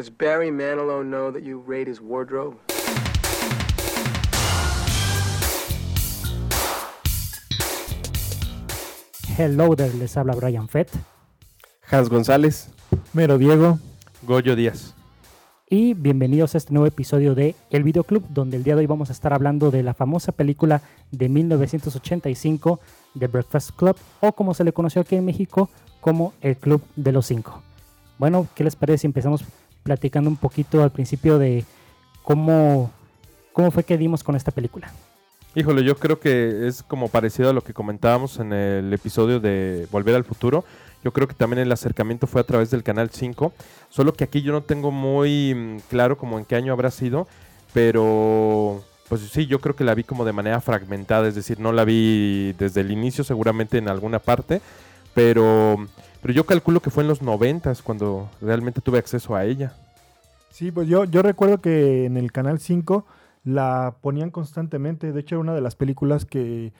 Does Barry Manilow know that you raid his wardrobe? Hello there, les habla Brian Fett. Hans González. Mero Diego. Goyo Díaz. Y bienvenidos a este nuevo episodio de El Videoclub, donde el día de hoy vamos a estar hablando de la famosa película de 1985, The Breakfast Club, o como se le conoció aquí en México, como El Club de los Cinco. Bueno, ¿qué les parece si empezamos platicando un poquito al principio de cómo, cómo fue que dimos con esta película? Híjole, yo creo que es como parecido a lo que comentábamos en el episodio de Volver al Futuro. Yo creo que también el acercamiento fue a través del Canal 5, solo que aquí yo no tengo muy mm, claro como en qué año habrá sido, pero pues sí, yo creo que la vi como de manera fragmentada, es decir, no la vi desde el inicio, seguramente en alguna parte, pero, pero yo calculo que fue en los 90 cuando realmente tuve acceso a ella. Sí, pues yo, yo recuerdo que en el Canal 5 la ponían constantemente, de hecho era una de las películas que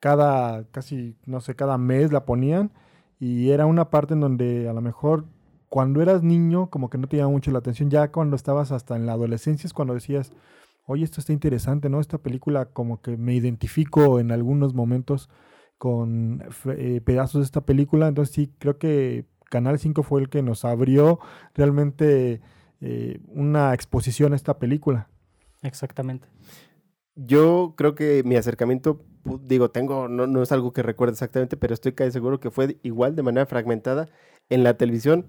cada, casi, no sé, cada mes la ponían y era una parte en donde a lo mejor cuando eras niño como que no te mucho la atención, ya cuando estabas hasta en la adolescencia es cuando decías, oye, esto está interesante, ¿no? Esta película como que me identifico en algunos momentos con eh, pedazos de esta película, entonces sí, creo que Canal 5 fue el que nos abrió realmente eh, una exposición a esta película. Exactamente. Yo creo que mi acercamiento, digo, tengo, no, no es algo que recuerde exactamente, pero estoy casi seguro que fue igual de manera fragmentada en la televisión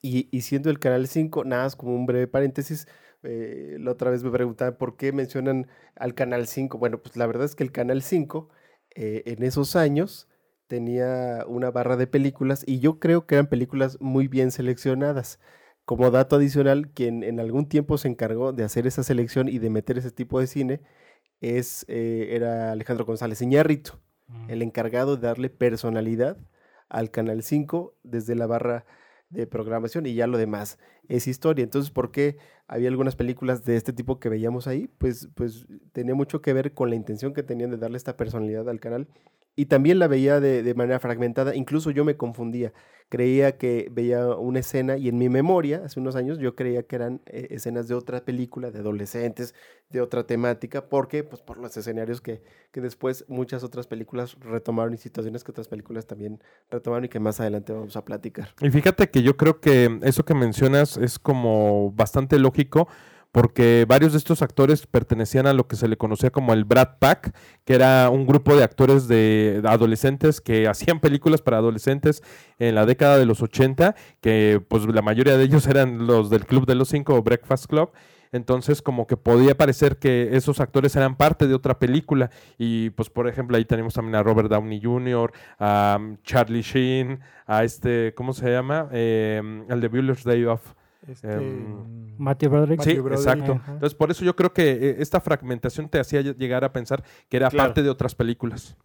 y, y siendo el Canal 5, nada más como un breve paréntesis, eh, la otra vez me preguntaban por qué mencionan al Canal 5. Bueno, pues la verdad es que el Canal 5 eh, en esos años tenía una barra de películas y yo creo que eran películas muy bien seleccionadas. Como dato adicional, quien en algún tiempo se encargó de hacer esa selección y de meter ese tipo de cine es, eh, era Alejandro González Iñárritu, el encargado de darle personalidad al Canal 5 desde la barra de programación y ya lo demás es historia. Entonces, ¿por qué había algunas películas de este tipo que veíamos ahí? Pues, pues tenía mucho que ver con la intención que tenían de darle esta personalidad al canal y también la veía de, de, manera fragmentada, incluso yo me confundía, creía que veía una escena y en mi memoria, hace unos años, yo creía que eran eh, escenas de otra película, de adolescentes, de otra temática, porque pues por los escenarios que, que después muchas otras películas retomaron y situaciones que otras películas también retomaron y que más adelante vamos a platicar. Y fíjate que yo creo que eso que mencionas es como bastante lógico porque varios de estos actores pertenecían a lo que se le conocía como el Brad Pack, que era un grupo de actores de adolescentes que hacían películas para adolescentes en la década de los 80, que pues la mayoría de ellos eran los del Club de los Cinco o Breakfast Club. Entonces, como que podía parecer que esos actores eran parte de otra película. Y, pues, por ejemplo, ahí tenemos también a Robert Downey Jr., a um, Charlie Sheen, a este, ¿cómo se llama? El de Bueller's Day Off. Este, um, Matthew Broderick. Sí, Broderick. exacto. Ajá. Entonces, por eso yo creo que eh, esta fragmentación te hacía llegar a pensar que era claro. parte de otras películas.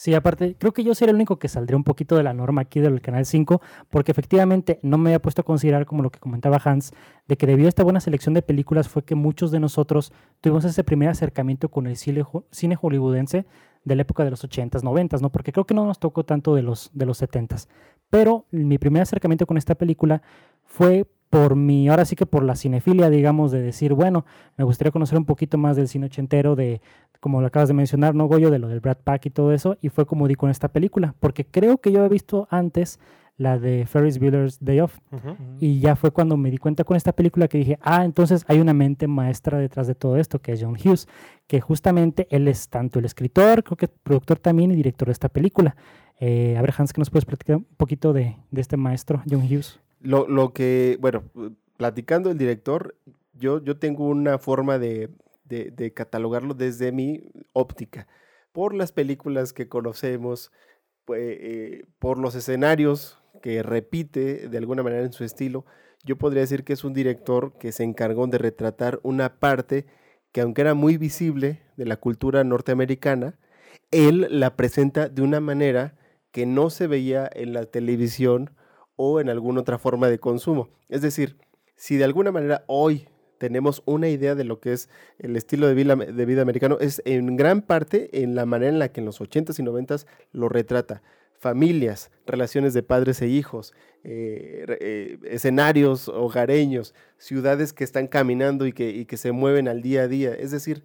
Sí, aparte, creo que yo sería el único que saldría un poquito de la norma aquí del Canal 5, porque efectivamente no me había puesto a considerar, como lo que comentaba Hans, de que debido a esta buena selección de películas fue que muchos de nosotros tuvimos ese primer acercamiento con el cine, cine hollywoodense de la época de los 80s, 90s, ¿no? Porque creo que no nos tocó tanto de los, de los 70s. Pero mi primer acercamiento con esta película fue por mi, ahora sí que por la cinefilia, digamos, de decir, bueno, me gustaría conocer un poquito más del cine ochentero, de, como lo acabas de mencionar, ¿no, Goyo? De lo del Brad Pack y todo eso, y fue como di con esta película, porque creo que yo he visto antes la de Ferris Bueller's Day Off, uh -huh. y ya fue cuando me di cuenta con esta película que dije, ah, entonces hay una mente maestra detrás de todo esto, que es John Hughes, que justamente él es tanto el escritor, creo que productor también y director de esta película. Eh, a ver, Hans, que nos puedes platicar un poquito de, de este maestro, John Hughes? Lo, lo, que, bueno, platicando el director, yo, yo tengo una forma de, de, catalogarlo desde mi óptica, por las películas que conocemos, eh, por los escenarios que repite de alguna manera en su estilo, yo podría decir que es un director que se encargó de retratar una parte que aunque era muy visible de la cultura norteamericana, él la presenta de una manera que no se veía en la televisión o en alguna otra forma de consumo. Es decir, si de alguna manera hoy tenemos una idea de lo que es el estilo de vida, de vida americano, es en gran parte en la manera en la que en los 80s y 90s lo retrata. familias, relaciones de padres e hijos, eh, eh, escenarios hogareños, ciudades que están caminando y que, y que se mueven al día a día. Es decir,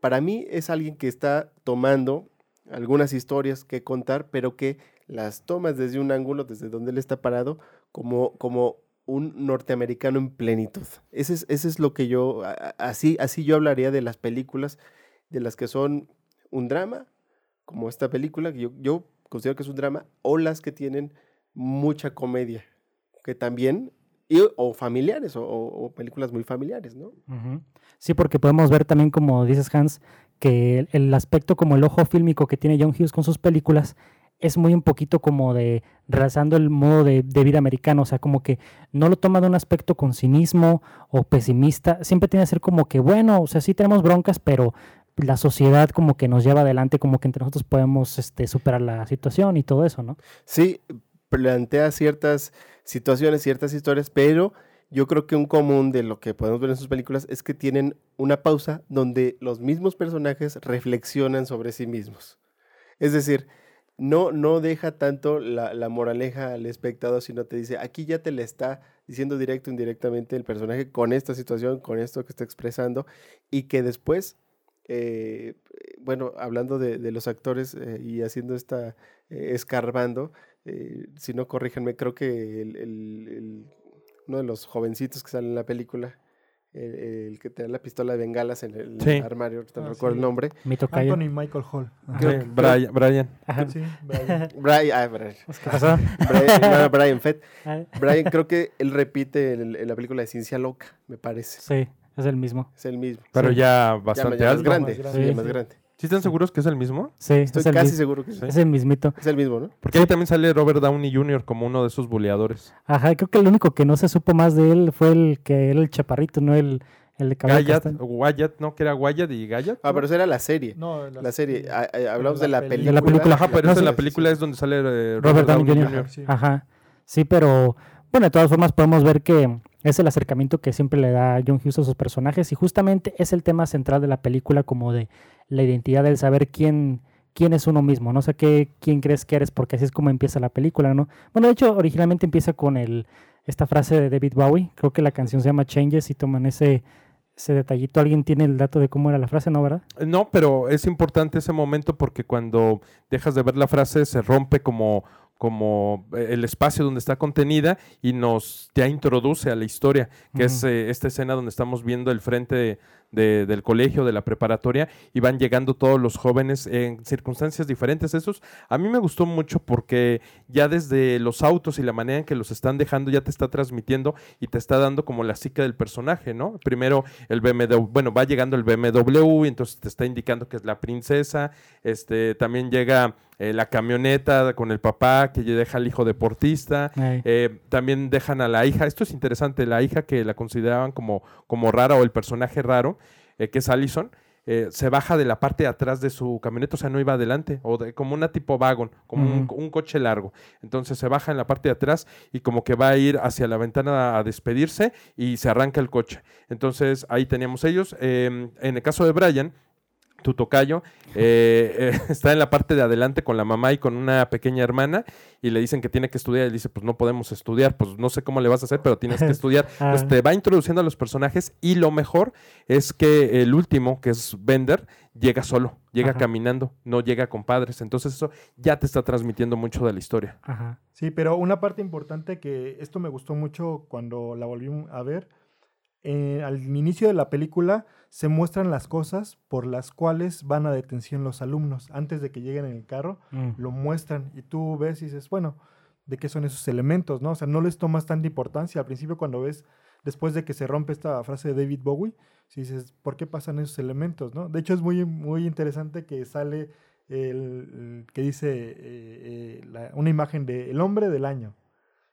para mí es alguien que está tomando algunas historias que contar, pero que las tomas desde un ángulo, desde donde él está parado, como, como un norteamericano en plenitud. Ese es, ese es lo que yo, así, así yo hablaría de las películas, de las que son un drama, como esta película, que yo, considero que es un drama, o las que tienen mucha comedia, que también, y- o familiares, o, películas muy familiares, ¿no? Sí, porque podemos ver también, como dices Hans, que el, el aspecto como el ojo fílmico que tiene John Hughes con sus películas es muy un poquito como de realzando el modo de, de vida americano, o sea, como que no lo toma de un aspecto con cinismo o pesimista, siempre tiene que ser como que, bueno, o sea, sí tenemos broncas, pero la sociedad como que nos lleva adelante, como que entre nosotros podemos este, superar la situación y todo eso, ¿no? Sí, plantea ciertas situaciones, ciertas historias, pero yo creo que un común de lo que podemos ver en sus películas es que tienen una pausa donde los mismos personajes reflexionan sobre sí mismos. Es decir, no, no deja tanto la, la moraleja al espectador, sino te dice, aquí ya te le está diciendo directo o indirectamente el personaje con esta situación, con esto que está expresando, y que después, eh, bueno, hablando de, los actores eh, y haciendo esta, eh, escarbando, eh, si no corríjanme, creo que el- el- uno de los jovencitos que sale en la película, el, el que tenía la pistola de bengalas en el Sí. armario, no Ah, recuerdo sí. el nombre. Mi tocayo. Anthony Michael Hall. Creo Brian, Brian. Ajá. Sí, Brian. Brian, ah, Brian, ¿Qué pasó? Brian, no, Brian Fett. Ah, Brian, creo que él repite en, la película de Ciencia Loca, me parece. sí, es el mismo. Es el mismo. Pero Sí. ya bastante ya más alto. grande. Más grande. sí, ya Sí, más grande. ¿Sí están seguros que es el mismo? Sí, Estoy es el, casi seguro que sí. es el mismito. Es el mismo, ¿no? Porque ahí también sale Robert Downey Jr. como uno de esos buleadores. Ajá, creo que el único que no se supo más de él fue el que era el chaparrito, no el, el de cabello Gayat. Wyatt, ¿no? Que era Wyatt y Gayat. Ah, pero esa era la serie. No, La serie. sí. Ah, ah, hablamos la de la película. De la película. Ajá, pero No, esa en sí, la película es donde sale eh, Robert, Robert Downey Downey Jr. Jr. Sí. Ajá. Sí, pero bueno, de todas formas podemos ver que es el acercamiento que siempre le da John Hughes a sus personajes y justamente es el tema central de la película como de la identidad del saber quién quién es uno mismo, no sé qué quién crees que eres porque así es como empieza la película, ¿no? Bueno, de hecho originalmente empieza con el esta frase de David Bowie, creo que la canción se llama Changes y toman ese ese detallito. ¿Alguien tiene el dato de cómo era la frase, no, verdad? No, pero es importante ese momento porque cuando dejas de ver la frase se rompe como, como eh, el espacio donde está contenida y nos ya introduce a la historia, que es eh, esta escena donde estamos viendo el frente de- de- del colegio, de la preparatoria, y van llegando todos los jóvenes en circunstancias diferentes. Esos a mí me gustó mucho porque ya desde los autos y la manera en que los están dejando ya te está transmitiendo y te está dando como la psique del personaje, ¿no? Primero el BMW, bueno, va llegando el BMW y entonces te está indicando que es la princesa, este, también llega eh, la camioneta con el papá que deja al hijo deportista, eh, también dejan a la hija, esto es interesante, la hija que la consideraban como, como rara o el personaje raro, eh, que es Allison, eh, se baja de la parte de atrás de su camioneta, o sea, no iba adelante, o de- como una tipo wagon, como un, un coche largo. Entonces se baja en la parte de atrás y como que va a ir hacia la ventana a despedirse y se arranca el coche. Entonces ahí teníamos ellos. Eh, en el caso de Brian, tu tocayo, eh, eh, está en la parte de adelante con la mamá y con una pequeña hermana y le dicen que tiene que estudiar y dice, pues no podemos estudiar, pues no sé cómo le vas a hacer, pero tienes que estudiar. Ah. te va introduciendo a los personajes y lo mejor es que el último, que es Bender, llega solo, llega Ajá. caminando, no llega con padres. Entonces eso ya te está transmitiendo mucho de la historia. Ajá. Sí, pero una parte importante que esto me gustó mucho cuando la volví a ver, eh, al inicio de la película se muestran las cosas por las cuales van a detención los alumnos. Antes de que lleguen en el carro, Mm. lo muestran y tú ves y dices, bueno, ¿de qué son esos elementos? ¿no? O sea, no les tomas tanta importancia. Al principio cuando ves, después de que se rompe esta frase de David Bowie, si dices, ¿por qué pasan esos elementos? ¿no? De hecho es muy, muy interesante que sale el, el que dice eh, eh, la- una imagen de el hombre del año.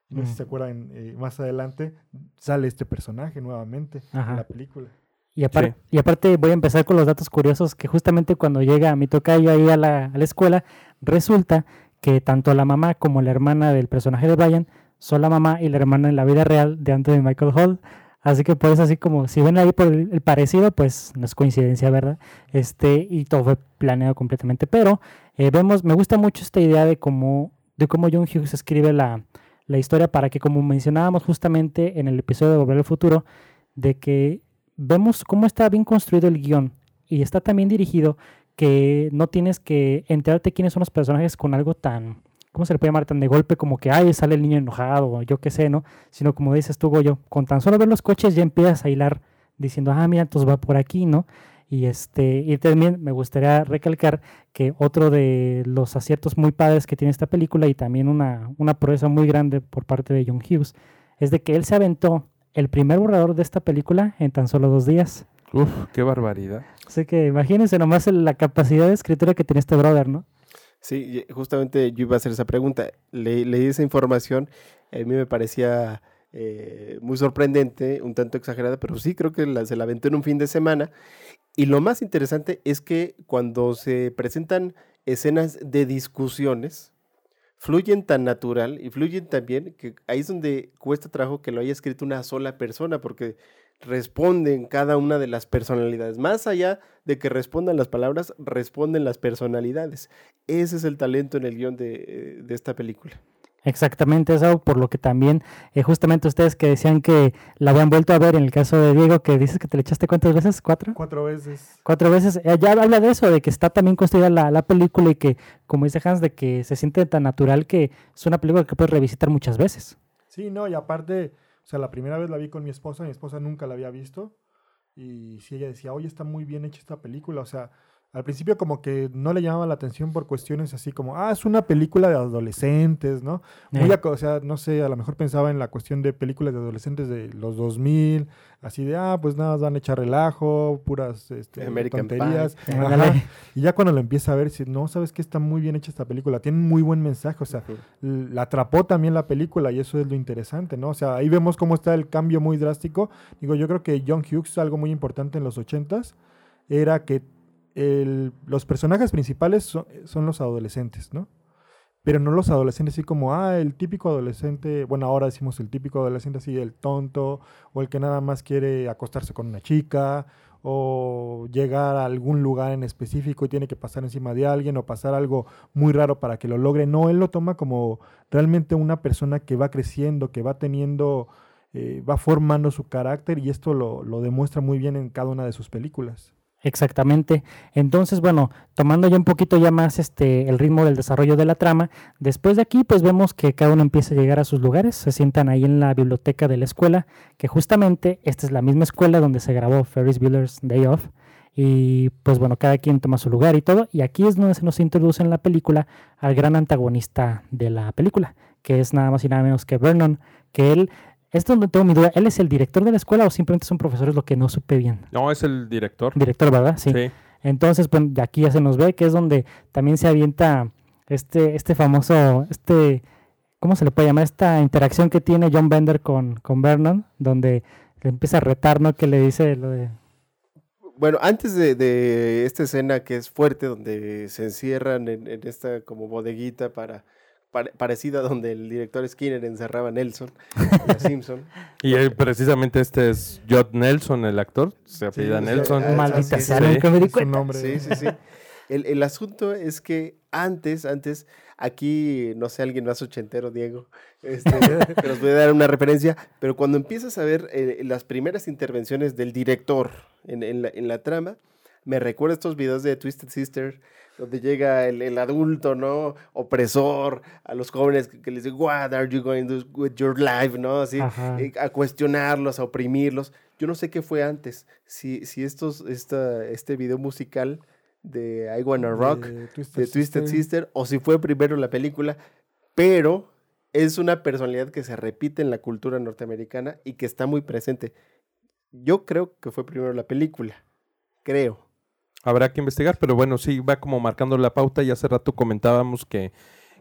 No sé si Mm. se acuerdan, eh, más adelante sale este personaje nuevamente Ajá. en la película. Y, y aparte voy a empezar con los datos curiosos que justamente cuando llega mi tocayo ahí a la, a la escuela, resulta que tanto la mamá como la hermana del personaje de Brian son la mamá y la hermana en la vida real de Anthony Michael Hall. Así que pues así como si ven ahí por el, el parecido, pues no es coincidencia, ¿verdad? Este, y todo fue planeado completamente. Pero eh, vemos, me gusta mucho esta idea de cómo de cómo John Hughes escribe la, la historia para que, como mencionábamos justamente en el episodio de Volver al Futuro, de que vemos cómo está bien construido el guion y está también dirigido que no tienes que enterarte quiénes son los personajes con algo tan, ¿cómo se le puede llamar? Tan de golpe como que, ay, sale el niño enojado, yo qué sé, ¿no? Sino como dices tú, Goyo, con tan solo ver los coches ya empiezas a hilar diciendo, ah, mira, entonces va por aquí, ¿no? Y, este, y también me gustaría recalcar que otro de los aciertos muy padres que tiene esta película y también una, una proeza muy grande por parte de John Hughes es de que él se aventó el primer borrador de esta película en tan solo dos días. Uf, qué barbaridad. Así que imagínense nomás la capacidad de escritura que tiene este brother, ¿no? Sí, y justamente yo iba a hacer esa pregunta. Le- leí esa información, a mí me parecía eh, muy sorprendente, un tanto exagerada, pero sí creo que la- se la aventó en un fin de semana. Y lo más interesante es que cuando se presentan escenas de discusiones, fluyen tan natural y fluyen tan bien que ahí es donde cuesta trabajo que lo haya escrito una sola persona, porque responden cada una de las personalidades. Más allá de que respondan las palabras, responden las personalidades. Ese es el talento en el guion de, eh, de esta película. Exactamente eso, por lo que también, eh, justamente ustedes que decían que la habían vuelto a ver en el caso de Diego, que dices que te le echaste cuántas veces, cuatro. Cuatro veces. Cuatro veces, eh, ya habla de eso, de que está también construida la, la película y que, como dice Hans, de que se siente tan natural que es una película que puedes revisitar muchas veces. Sí, no, y aparte, o sea, la primera vez la vi con mi esposa, mi esposa nunca la había visto. Y sí, ella decía, oye, está muy bien hecha esta película. O sea, al principio como que no le llamaba la atención por cuestiones así como, ah, es una película de adolescentes, ¿no? Muy, Eh. aco- o sea, no sé, a lo mejor pensaba en la cuestión de películas de adolescentes de los 2000, así de, ah, pues nada, van a echar relajo, puras este, tonterías. Y ya cuando lo empieza a ver, dice, no, sabes que está muy bien hecha esta película, tiene muy buen mensaje, o sea, la atrapó también la película y eso es lo interesante, ¿no? O sea, ahí vemos cómo está el cambio muy drástico. Digo, yo creo que John Hughes, algo muy importante en los ochentas, era que el- los personajes principales son, los adolescentes, ¿no? Pero no los adolescentes así como, ah, el típico adolescente, bueno, ahora decimos el típico adolescente así, el tonto, o el que nada más quiere acostarse con una chica, o llegar a algún lugar en específico y tiene que pasar encima de alguien, o pasar algo muy raro para que lo logre. No, él lo toma como realmente una persona que va creciendo, que va teniendo, eh, va formando su carácter y esto lo, lo demuestra muy bien en cada una de sus películas. Exactamente. Entonces, bueno, tomando ya un poquito ya más este el ritmo del desarrollo de la trama, después de aquí pues vemos que cada uno empieza a llegar a sus lugares, se sientan ahí en la biblioteca de la escuela, que justamente esta es la misma escuela donde se grabó Ferris Bueller's Day Off y pues bueno, cada quien toma su lugar y todo, y aquí es donde se nos introduce en la película al gran antagonista de la película, que es nada más y nada menos que Vernon, que él esto es donde tengo mi duda, ¿él es el director de la escuela o simplemente es un profesor? Es lo que no supe bien. No, es el director. Director, ¿verdad? Sí. Entonces, pues de aquí ya se nos ve que es donde también se avienta este, este famoso, este, ¿cómo se le puede llamar? Esta interacción que tiene John Bender con, con Vernon, donde le empieza a retar, ¿no? Que le dice lo de... Bueno, antes de, de esta escena que es fuerte, donde se encierran en, en esta como bodeguita para, pare- parecida donde el director Skinner encerraba a Nelson, Los Simpson. Y eh, precisamente este es Judd Nelson, el actor. Se apellida sí, Nelson. ah, Maldita sí, sea, sí. nunca me di cuenta. nombre. Sí, sí, sí. El, el asunto es que antes, antes, aquí, no sé, alguien más ochentero, Diego, este, que nos puede dar una referencia, pero cuando empiezas a ver eh, las primeras intervenciones del director en, en la, en la trama, me recuerda estos videos de Twisted Sister, donde llega el, el adulto, ¿no? Opresor a los jóvenes que, que les dice, what are you going to do with your life, ¿no? Así, eh, a cuestionarlos, a oprimirlos. Yo no sé qué fue antes, si, si estos, esta, este video musical de I Wanna Rock, De de Twisted Sister, o si fue primero la película, pero es una personalidad que se repite en la cultura norteamericana y que está muy presente. Yo creo que fue primero la película, creo. Habrá que investigar, pero bueno, sí, va como marcando la pauta. Y hace rato comentábamos que,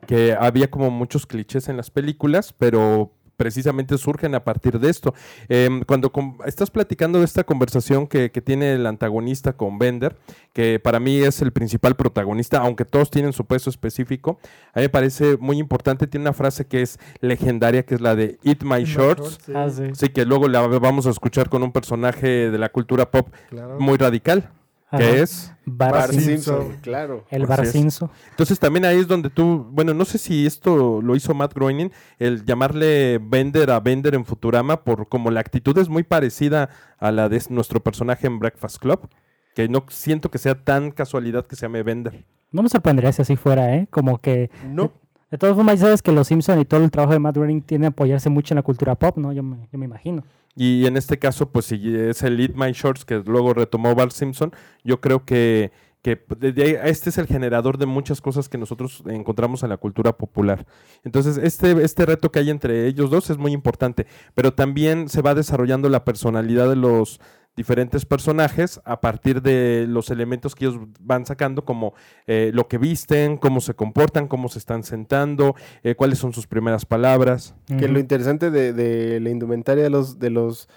que había como muchos clichés en las películas, pero precisamente surgen a partir de esto. Em, cuando com- estás platicando de esta conversación que, que tiene el antagonista con Bender, que para mí es el principal protagonista, aunque todos tienen su peso específico, a mí me parece muy importante. Tiene una frase que es legendaria, que es la de Eat My Shorts. Sí, Ah, sí. Sí, que luego la vamos a escuchar con un personaje de la cultura pop claro. muy radical. Ajá. que es... Bar Bart Simpson. Simpson, claro. El Bar. Simpson. Entonces también ahí es donde tú, bueno, no sé si esto lo hizo Matt Groening, el llamarle Bender a Bender en Futurama, por como la actitud es muy parecida a la de nuestro personaje en Breakfast Club, que no siento que sea tan casualidad que se llame Bender. No me sorprendería si así fuera, ¿eh? Como que... No, De todas formas, ya sabes que los Simpson y todo el trabajo de Matt Groening tiene a apoyarse mucho en la cultura pop, ¿no? Yo me, yo me imagino. Y en este caso, pues si es el Eat My Shorts que luego retomó Bart Simpson, yo creo que, que de- este es el generador de muchas cosas que nosotros encontramos en la cultura popular. Entonces, este, este reto que hay entre ellos dos es muy importante, pero también se va desarrollando la personalidad de los diferentes personajes a partir de los elementos que ellos van sacando, como eh, lo que visten, cómo se comportan, cómo se están sentando, eh, cuáles son sus primeras palabras. que lo interesante de, de la indumentaria de los, de los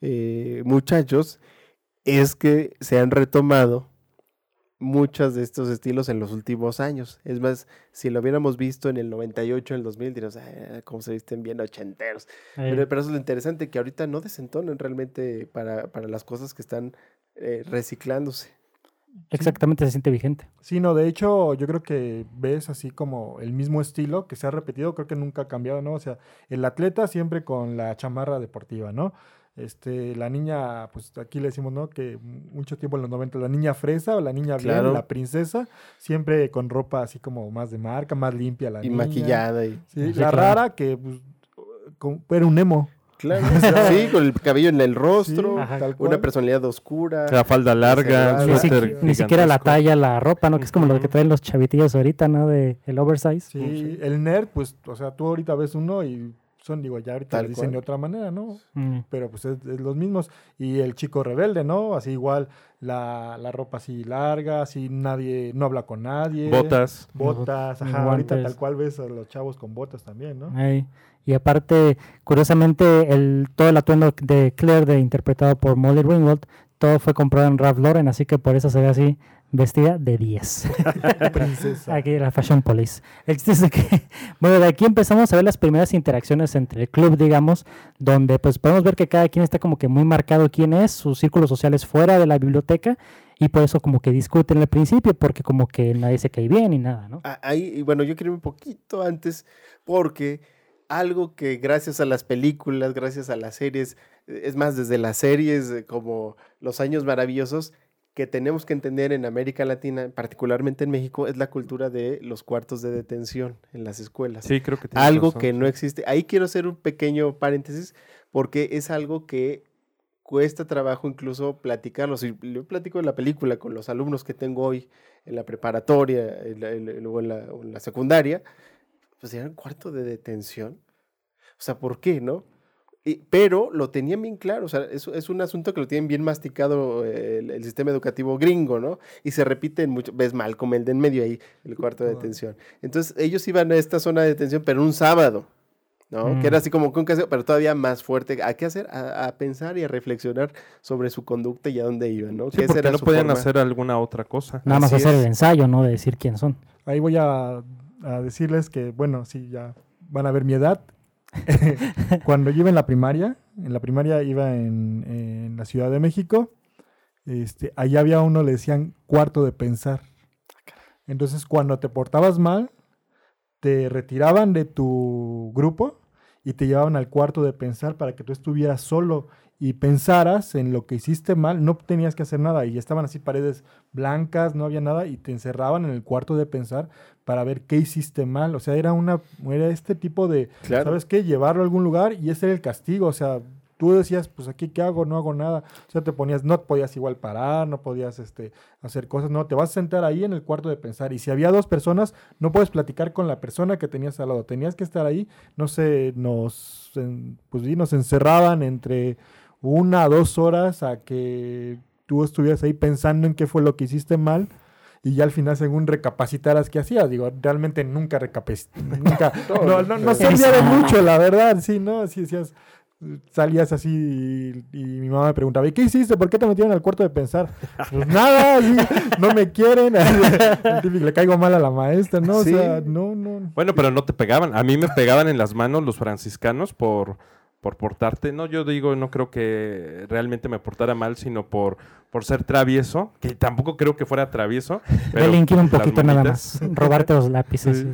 eh, muchachos es que se han retomado muchos de estos estilos en los últimos años. Es más, si lo hubiéramos visto en el 98, en el 2000, diríamos, "Ah, cómo se visten bien ochenteros. Pero, pero eso es lo interesante, que ahorita no desentonan realmente para, para las cosas que están eh, reciclándose. exactamente, se siente vigente. Sí, no, de hecho, yo creo que ves así como el mismo estilo que se ha repetido, creo que nunca ha cambiado, ¿no? O sea, el atleta siempre con la chamarra deportiva, ¿no? Este, la niña, pues aquí le decimos, ¿no? Que mucho tiempo en los 90, la niña fresa o la niña bien, Claro. la princesa, siempre con ropa así como más de marca, más limpia la Y niña. maquillada y... Sí, Sí, la claro. rara que pues, con- era un emo. Claro, sí, con el cabello en el rostro, Sí, Ajá. tal una personalidad oscura. La falda larga. Ni, ni siquiera la talla, la ropa, ¿no? Que es como lo que traen los chavitillos ahorita, ¿no? De el oversize. Sí, el nerd, pues, o sea, tú ahorita ves uno y son, digo, ya ahorita lo dicen cual. de otra manera, ¿no? Mm. pero pues es, es los mismos. Y el chico rebelde, ¿no? Así igual, la, la ropa así larga, así nadie, no habla con nadie. Botas. Botas, ajá, ahorita tal cual ves a los chavos con botas también, ¿no? Y aparte, curiosamente, el, todo el atuendo de Claire, de, interpretado por Molly Ringwald, todo fue comprado en Ralph Lauren, así que por eso se ve así vestida de 10. Princesa. Aquí la Fashion Police. El chiste es de que, bueno, de aquí empezamos a ver las primeras interacciones entre el club, digamos, donde pues podemos ver que cada quien está como que muy marcado quién es, sus círculos sociales fuera de la biblioteca, y por eso como que discuten al principio, porque como que nadie se cae bien y nada, ¿no? Ah, Ahí, y bueno, yo quiero ir un poquito antes porque algo que gracias a las películas, gracias a las series, es más, desde las series eh, como Los Años Maravillosos, que tenemos que entender en América Latina, particularmente en México, es la cultura de los cuartos de detención en las escuelas. Sí, creo que algo razón, que sí. no existe. Ahí quiero hacer un pequeño paréntesis porque es algo que cuesta trabajo incluso platicarlo. Si yo platico de la película con los alumnos que tengo hoy en la preparatoria en la- en o en la, o en la secundaria, pues era un cuarto de detención. O sea, ¿por qué, no? Y- pero lo tenían bien claro, o sea, es, es un asunto que lo tienen bien masticado eh, el, el sistema educativo gringo, ¿no? Y se repite en mucho, ves Malcolm, el de en medio ahí, el cuarto de detención. Entonces, ellos iban a esta zona de detención, pero un sábado, ¿no? Que era Mm. así como que un caseo, pero todavía más fuerte. ¿A qué hacer? A, a pensar y a reflexionar sobre su conducta y a dónde iban, ¿no? Sí, porque era no podían forma. hacer alguna otra cosa. Nada más hacer es. el ensayo, ¿no? De decir quién son. Ahí voy a, a decirles que, bueno, sí, ya van a ver mi edad. Cuando yo iba en la primaria, en la primaria iba en, la Ciudad de México, este, allá había uno, le decían cuarto de pensar. Entonces, cuando te portabas mal, te retiraban de tu grupo y te llevaban al cuarto de pensar para que tú estuvieras solo y pensaras en lo que hiciste mal, no tenías que hacer nada y estaban así paredes blancas, no había nada y te encerraban en el cuarto de pensar para ver qué hiciste mal, o sea, era una era este tipo de Claro. ¿sabes qué? Llevarlo a algún lugar y ese era el castigo, o sea, tú decías, pues aquí qué hago, no hago nada, o sea, te ponías, no podías igual parar, no podías este, hacer cosas, no, te vas a sentar ahí en el cuarto de pensar y si había dos personas, no puedes platicar con la persona que tenías al lado, tenías que estar ahí, no sé, nos, pues sí, nos encerraban entre una a dos horas a que tú estuvieras ahí pensando en qué fue lo que hiciste mal. Y ya al final, según recapacitaras qué hacías, digo, realmente nunca recapacitaste, nunca, no, no, no servía de mucho, la verdad, sí, ¿no? Así decías, salías así y, y mi mamá me preguntaba, ¿y qué hiciste? ¿Por qué te metieron al cuarto de pensar? Pues nada, así, no me quieren, típico, le caigo mal a la maestra, ¿no? O Sí. sea, no, no. Bueno, pero no te pegaban. A mí me pegaban en las manos los franciscanos por por portarte. No, yo digo, no creo que realmente me portara mal, sino por, por ser travieso, que tampoco creo que fuera travieso. pero Delinquir un poquito nada más. Robarte los lápices. Sí.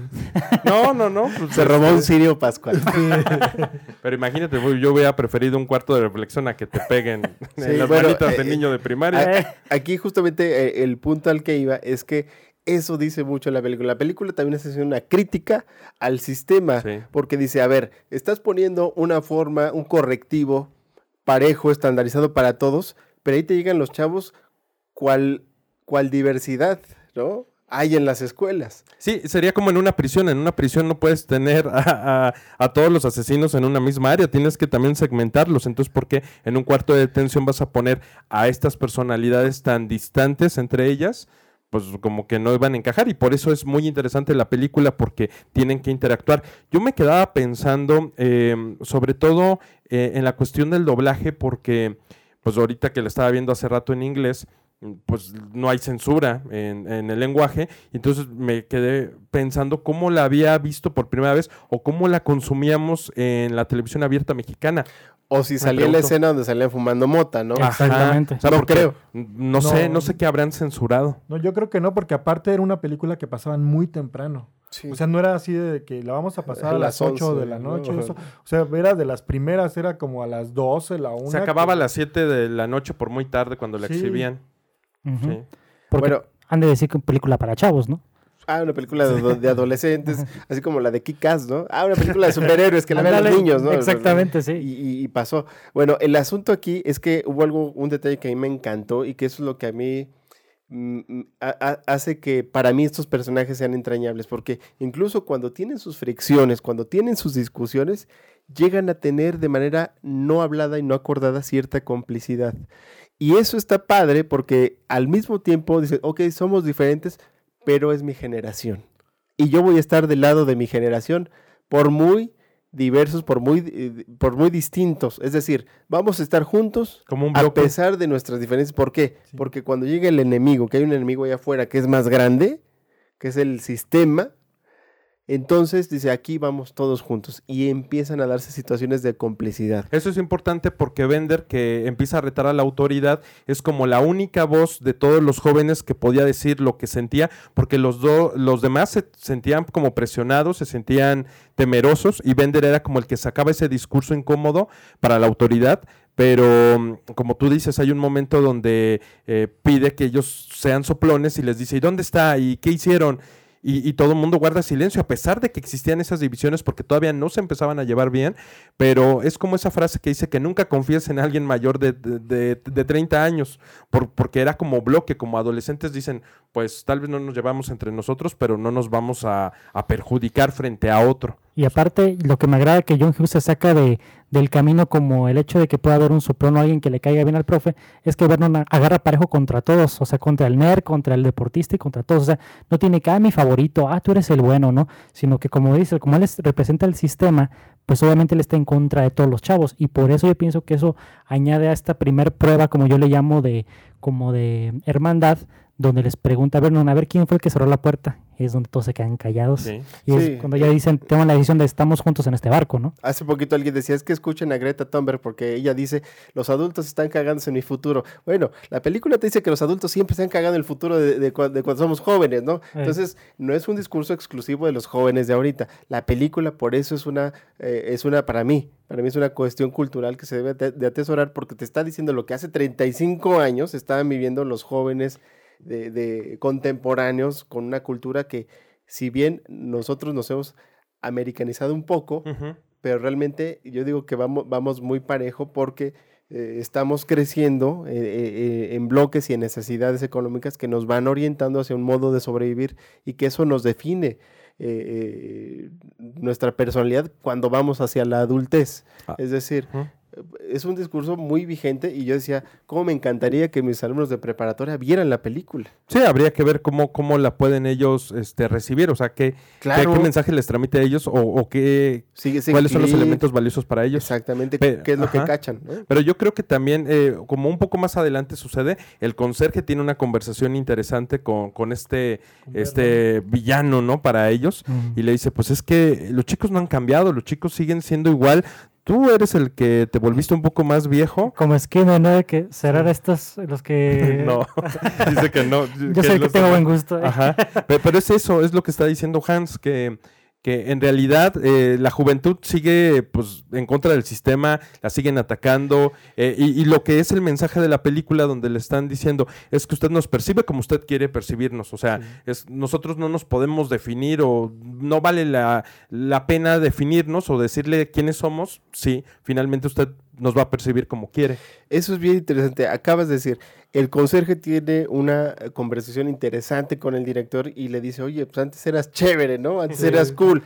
No, no, no. pues, Se robó un Sirio Pascual. Pero imagínate, yo hubiera preferido un cuarto de reflexión a que te peguen Sí, en las bueno, manitas de eh, niño de primaria. A- Aquí justamente eh, el punto al que iba es que eso dice mucho la película. La película también es una crítica al sistema, Sí. porque dice, a ver, estás poniendo una forma, un correctivo parejo, estandarizado para todos, pero ahí te llegan los chavos cual, cual diversidad, ¿no? Hay en las escuelas. Sí, sería como en una prisión. En una prisión no puedes tener a, a- a todos los asesinos en una misma área. Tienes que también segmentarlos. Entonces, ¿por qué en un cuarto de detención vas a poner a estas personalidades tan distantes entre ellas? Pues como que no iban a encajar. Y por eso es muy interesante la película porque tienen que interactuar. Yo me quedaba pensando, eh, sobre todo eh, en la cuestión del doblaje, porque pues ahorita que la estaba viendo hace rato en inglés, pues no hay censura en, el lenguaje, entonces me quedé pensando cómo la había visto por primera vez o cómo la consumíamos en la televisión abierta mexicana. O si salía la escena donde salían fumando mota, ¿no? Ajá. Exactamente. O sea, No porque creo. No, sé, No. no sé qué habrán censurado. No, yo creo que no, porque aparte era una película que pasaban muy temprano. Sí. O sea, no era así de que la vamos a pasar a A las las 8 de 11, la ¿no? noche. eso. O sea, era de las primeras, era como a las 12, la 1. Se acababa a las 7 de la noche por muy tarde cuando la Sí. exhibían. Sí. Porque Bueno, han de decir que es película para chavos, ¿no? Ah, una película de, de adolescentes, así como la de Kick-Ass, ¿no? Ah, una película de superhéroes que la ven los niños, ¿no? Exactamente, sí. y- y pasó. Bueno, el asunto aquí es que hubo algo, un detalle que a mí me encantó y que eso es lo que a mí mm, mm, ha- ha- hace que para mí estos personajes sean entrañables, porque incluso cuando tienen sus fricciones, cuando tienen sus discusiones, llegan a tener de manera no hablada y no acordada cierta complicidad. Y eso está padre porque al mismo tiempo dicen, ok, somos diferentes, pero es mi generación. Y yo voy a estar del lado de mi generación, por muy diversos, por muy, por muy distintos. Es decir, vamos a estar juntos Como un a pesar de nuestras diferencias. ¿Por qué? Sí. Porque cuando llega el enemigo, que hay un enemigo allá afuera que es más grande, que es el sistema, entonces dice, aquí vamos todos juntos. Y empiezan a darse situaciones de complicidad. Eso es importante porque Bender, que empieza a retar a la autoridad, es como la única voz de todos los jóvenes que podía decir lo que sentía, porque los, do- los demás se sentían como presionados, se sentían temerosos, y Bender era como el que sacaba ese discurso incómodo para la autoridad. Pero mm, como tú dices, hay un momento donde eh, pide que ellos sean soplones y les dice, ¿y dónde está? ¿Y qué hicieron? Y, y todo el mundo guarda silencio, a pesar de que existían esas divisiones, porque todavía no se empezaban a llevar bien, pero es como esa frase que dice que nunca confíes en alguien mayor de, de, de- de 30 años, por- porque era como bloque, como adolescentes dicen, pues tal vez no nos llevamos entre nosotros, pero no nos vamos a, a perjudicar frente a otro. Y aparte, lo que me agrada que John Hughes se saca de, del camino como el hecho de que pueda haber un soplón o alguien que le caiga bien al profe, es que Vernon agarra parejo contra todos, o sea, contra el nerd, contra el deportista y contra todos. O sea, no tiene que, ah, mi favorito, ah, tú eres el bueno, ¿no? Sino que como dice, como él es- representa el sistema, pues obviamente él está en contra de todos los chavos. Y por eso yo pienso que eso añade a esta primer prueba, como yo le llamo, de como de hermandad, donde les pregunta a Vernon, a ver quién fue el que cerró la puerta. Y es donde todos se quedan callados. ¿sí? Y Sí. es cuando ya dicen, toman la decisión de estamos juntos en este barco, ¿no? Hace poquito alguien decía, es que escuchen a Greta Thunberg porque ella dice, los adultos están cagándose en mi futuro. Bueno, la película te dice que los adultos siempre están cagando en el futuro de, de cua- de cuando somos jóvenes, ¿no? Eh. Entonces, no es un discurso exclusivo de los jóvenes de ahorita. La película, por eso es una, eh, es una, para mí, para mí es una cuestión cultural que se debe de, de atesorar porque te está diciendo lo que hace 35 años estaban viviendo los jóvenes de, de contemporáneos con una cultura que, si bien nosotros nos hemos americanizado un poco, pero realmente yo digo que vamos, vamos muy parejo porque eh, estamos creciendo eh, eh, en bloques y en necesidades económicas que nos van orientando hacia un modo de sobrevivir y que eso nos define nuestra personalidad cuando vamos hacia la adultez. Ah. Es decir. Es un discurso muy vigente y yo decía, ¿cómo me encantaría que mis alumnos de preparatoria vieran la película? Sí, habría que ver cómo, cómo la pueden ellos este, recibir, o sea, qué, qué, qué mensaje les transmite a ellos o, o qué, Sigue cuáles son los elementos valiosos para ellos. Exactamente, qué es lo que cachan. ¿no? Pero yo creo que también, eh, como un poco más adelante sucede, el conserje tiene una conversación interesante con, con este, este villano, ¿no? Para ellos. Y le dice, pues es que los chicos no han cambiado, los chicos siguen siendo igual. Tú eres el que te volviste un poco más viejo. Como esquina, ¿no? De que serán estos los que... no, dice que no. Yo sé que tengo demás- buen gusto. ¿eh? Ajá, pe- pero es eso, es lo que está diciendo Hans, que, que en realidad eh, la juventud sigue pues en contra del sistema, la siguen atacando, eh, y, y lo que es el mensaje de la película donde le están diciendo es que usted nos percibe como usted quiere percibirnos, o sea, es, nosotros no nos podemos definir o no vale la, la pena definirnos o decirle quiénes somos, sí, finalmente usted nos va a percibir como quiere. Eso es bien interesante. Acabas de decir, el conserje tiene una conversación interesante con el director y le dice, oye, pues antes eras chévere, ¿no? Antes eras cool.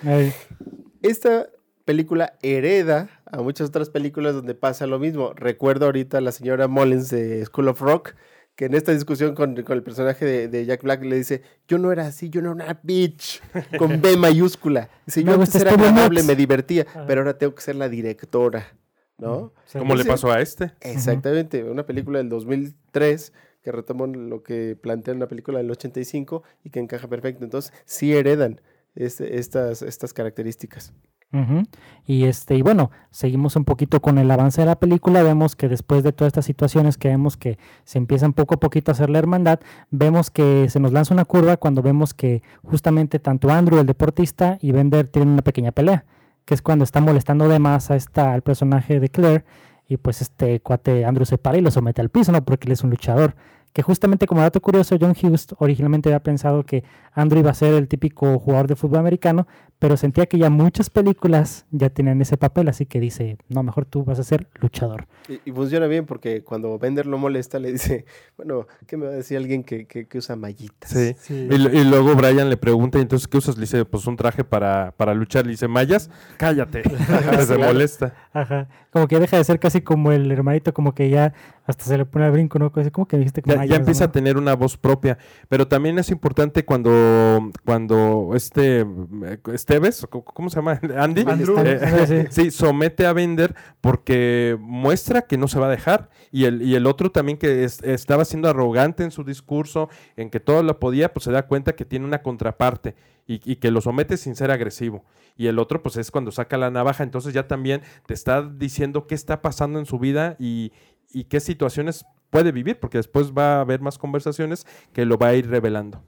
Esta película hereda a muchas otras películas donde pasa lo mismo. Recuerdo ahorita a la señora Mullins de School of Rock, que en esta discusión con, con el personaje de, de Jack Black le dice, yo no era así, yo no era una bitch, con B mayúscula. Dice, yo antes era Nicks". me divertía, Ajá. pero ahora tengo que ser la directora, ¿no? sí. ¿Cómo le pasó a este? Exactamente, una película del 2003 que retomó lo que plantea una película del 85 y que encaja perfecto. Entonces, sí heredan este- estas, estas características. Y este, y bueno, seguimos un poquito con el avance de la película. Vemos que después de todas estas situaciones que vemos que se empiezan poco a poquito a hacer la hermandad, vemos que se nos lanza una curva cuando vemos que justamente tanto Andrew, el deportista, y Bender tienen una pequeña pelea, que es cuando está molestando de más a esta, al personaje de Claire, y pues este cuate Andrew se para y lo somete al piso, ¿no? Porque él es un luchador. Que justamente como dato curioso, John Hughes originalmente había pensado que Andrew iba a ser el típico jugador de fútbol americano, pero sentía que ya muchas películas ya tenían ese papel, así que dice, no, mejor tú vas a ser luchador. Y, y funciona bien porque cuando Bender lo molesta, le dice, bueno, ¿qué me va a decir alguien que, que- que usa mallitas? Sí. Sí. Y, luego Brian le pregunta, ¿y entonces qué usas? Le dice, pues un traje para, para luchar. Le dice, ¿mallas? Cállate. se molesta. Ajá. Como que deja de ser casi como el hermanito, como que ya hasta se le pone al brinco, ¿no? Como que dijiste que Ya, ya empieza ¿no? a tener una voz propia. Pero también es importante cuando, cuando este Esteves, ¿cómo- ¿cómo se llama? Andy. Andrew. Eh, Sí, sí. sí, somete a Bender porque muestra que no se va a dejar. Y el, y el otro también que es- estaba siendo arrogante en su discurso, en que todo lo podía, pues se da cuenta que tiene una contraparte y, y que lo somete sin ser agresivo. Y el otro, pues es cuando saca la navaja, entonces ya también te está diciendo qué está pasando en su vida y, y qué situaciones puede vivir, porque después va a haber más conversaciones que lo va a ir revelando.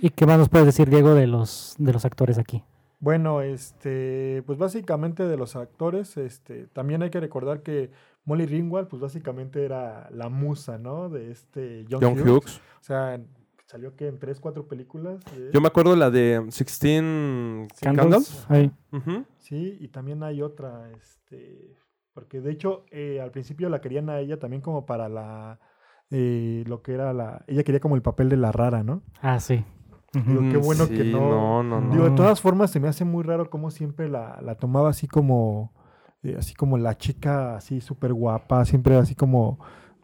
¿Y qué más nos puedes decir, Diego, de los, de los actores aquí? Bueno, este, pues básicamente de los actores, este, también hay que recordar que Molly Ringwald, pues básicamente era la musa, ¿no? De este John, John Hughes. Hughes. O sea, salió que en tres, cuatro películas. de. Yo me acuerdo la de 16 Candles. Ahí. Ujú. Sí, y también hay otra, este, porque de hecho eh, al principio la querían a ella también como para la, eh, lo que era la, ella quería como el papel de la rara, ¿no? Ah, sí. Digo, qué bueno que sí, no- No, no, no. Digo, de No. todas formas se me hace muy raro cómo siempre la, la tomaba así como, eh, así como la chica así súper guapa, siempre así como,